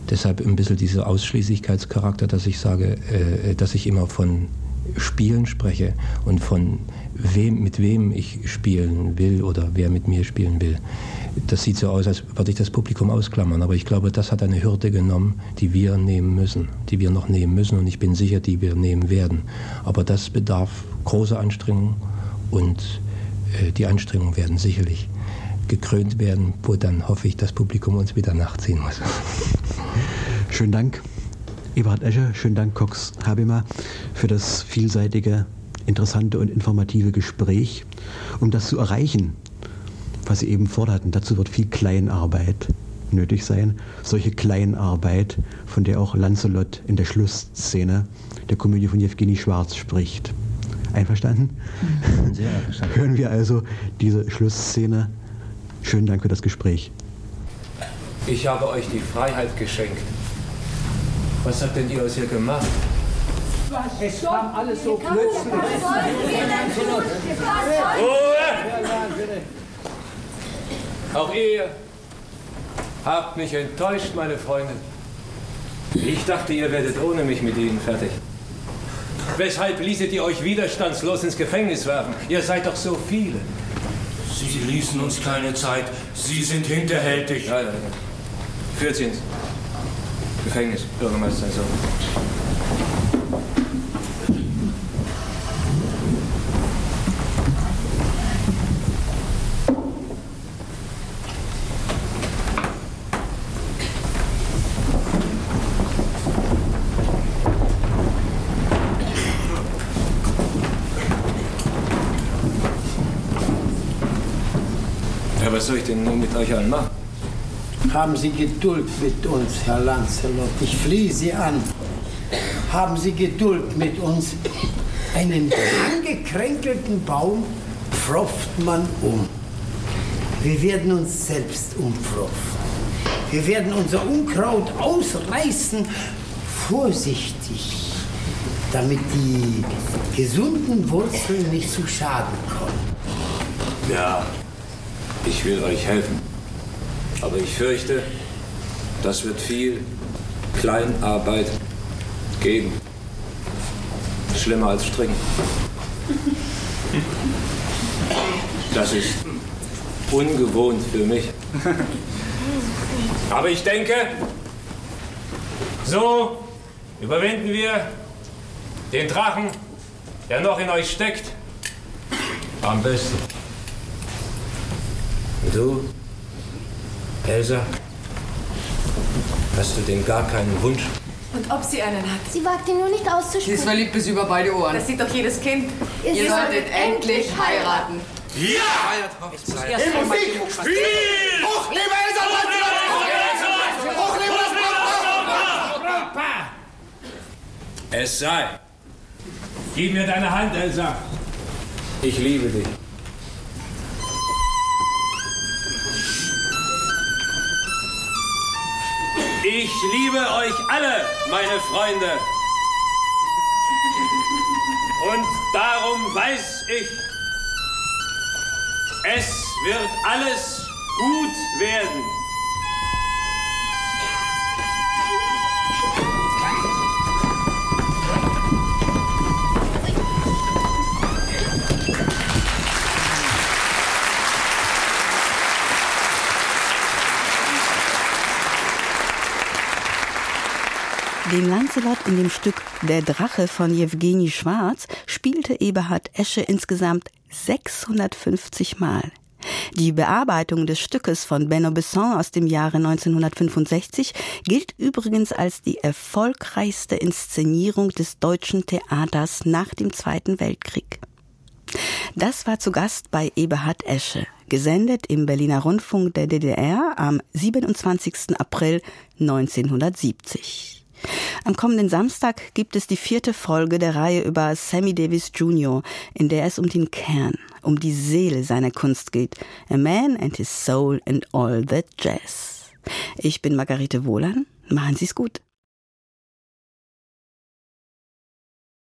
Deshalb ein bisschen dieser Ausschließlichkeitscharakter, dass ich sage, äh, dass ich immer von Spielen spreche und von wem, mit wem ich spielen will oder wer mit mir spielen will. Das sieht so aus, als würde ich das Publikum ausklammern, aber ich glaube, das hat eine Hürde genommen, die wir nehmen müssen, die wir noch nehmen müssen und ich bin sicher, die wir nehmen werden. Aber das bedarf großer Anstrengung und äh, die Anstrengungen werden sicherlich gekrönt werden, wo dann hoffe ich, das Publikum uns wieder nachziehen muss. Schönen Dank. Eberhard Escher, schönen Dank, Cox Habima, für das vielseitige, interessante und informative Gespräch. Um das zu erreichen, was Sie eben forderten, dazu wird viel Kleinarbeit nötig sein. Solche Kleinarbeit, von der auch Lancelot in der Schlussszene der Komödie von Jewgeni Schwarz spricht. Einverstanden? Sehr einverstanden. Hören wir also diese Schlussszene. Schönen Dank für das Gespräch. Ich habe euch die Freiheit geschenkt. Was habt denn ihr aus ihr gemacht? Es kam alles so plötzlich. Ruhe! Auch ihr habt mich enttäuscht, meine Freunde. Ich dachte, ihr werdet ohne mich mit ihnen fertig. Weshalb ließet ihr euch widerstandslos ins Gefängnis werfen? Ihr seid doch so viele. Sie ließen uns keine Zeit. Sie sind hinterhältig. Ja, ja, ja. Führt sie ins Gefängnis, Bürgermeister sein. Ja, was soll ich denn nun mit euch allen machen? Haben Sie Geduld mit uns, Herr Lancelot. Ich flehe Sie an. Haben Sie Geduld mit uns. Einen angekränkelten Baum pfropft man um. Wir werden uns selbst umpfropfen. Wir werden unser Unkraut ausreißen, vorsichtig, damit die gesunden Wurzeln nicht zu Schaden kommen. Ja, ich will euch helfen. Aber ich fürchte, das wird viel Kleinarbeit geben. Schlimmer als Stricken. Das ist ungewohnt für mich. Aber ich denke, so überwinden wir den Drachen, der noch in euch steckt. Am besten. Und du, Elsa, hast du denn gar keinen Wunsch? Und ob sie einen hat. Sie wagt ihn nur nicht Sie auszusprechen. ist verliebt bis über beide Ohren. Das sieht doch jedes Kind. Ihr Ihr solltet solltet endlich heiraten. Ja! Jetzt muss erst einmal die Hochzeit- Spiel! Hoch, liebe Elsa! Hoch, liebe das Brautpaar! Es sei. Gib mir deine Hand, Elsa. Ich liebe dich. Ich liebe euch alle, meine Freunde. Und darum weiß ich, es wird alles gut werden. Den Lancelot in dem Stück Der Drache von Jewgeni Schwarz spielte Eberhard Esche insgesamt 650 Mal. Die Bearbeitung des Stückes von Benno Besson aus dem Jahre 1965 gilt übrigens als die erfolgreichste Inszenierung des deutschen Theaters nach dem Zweiten Weltkrieg. Das war zu Gast bei Eberhard Esche, gesendet im Berliner Rundfunk der DDR am 27. April 1970. Am kommenden Samstag gibt es die vierte Folge der Reihe über Sammy Davis Jr., in der es um den Kern, um die Seele seiner Kunst geht. A Man and His Soul and All That Jazz. Ich bin Margarete Wohlan. Machen Sie's gut.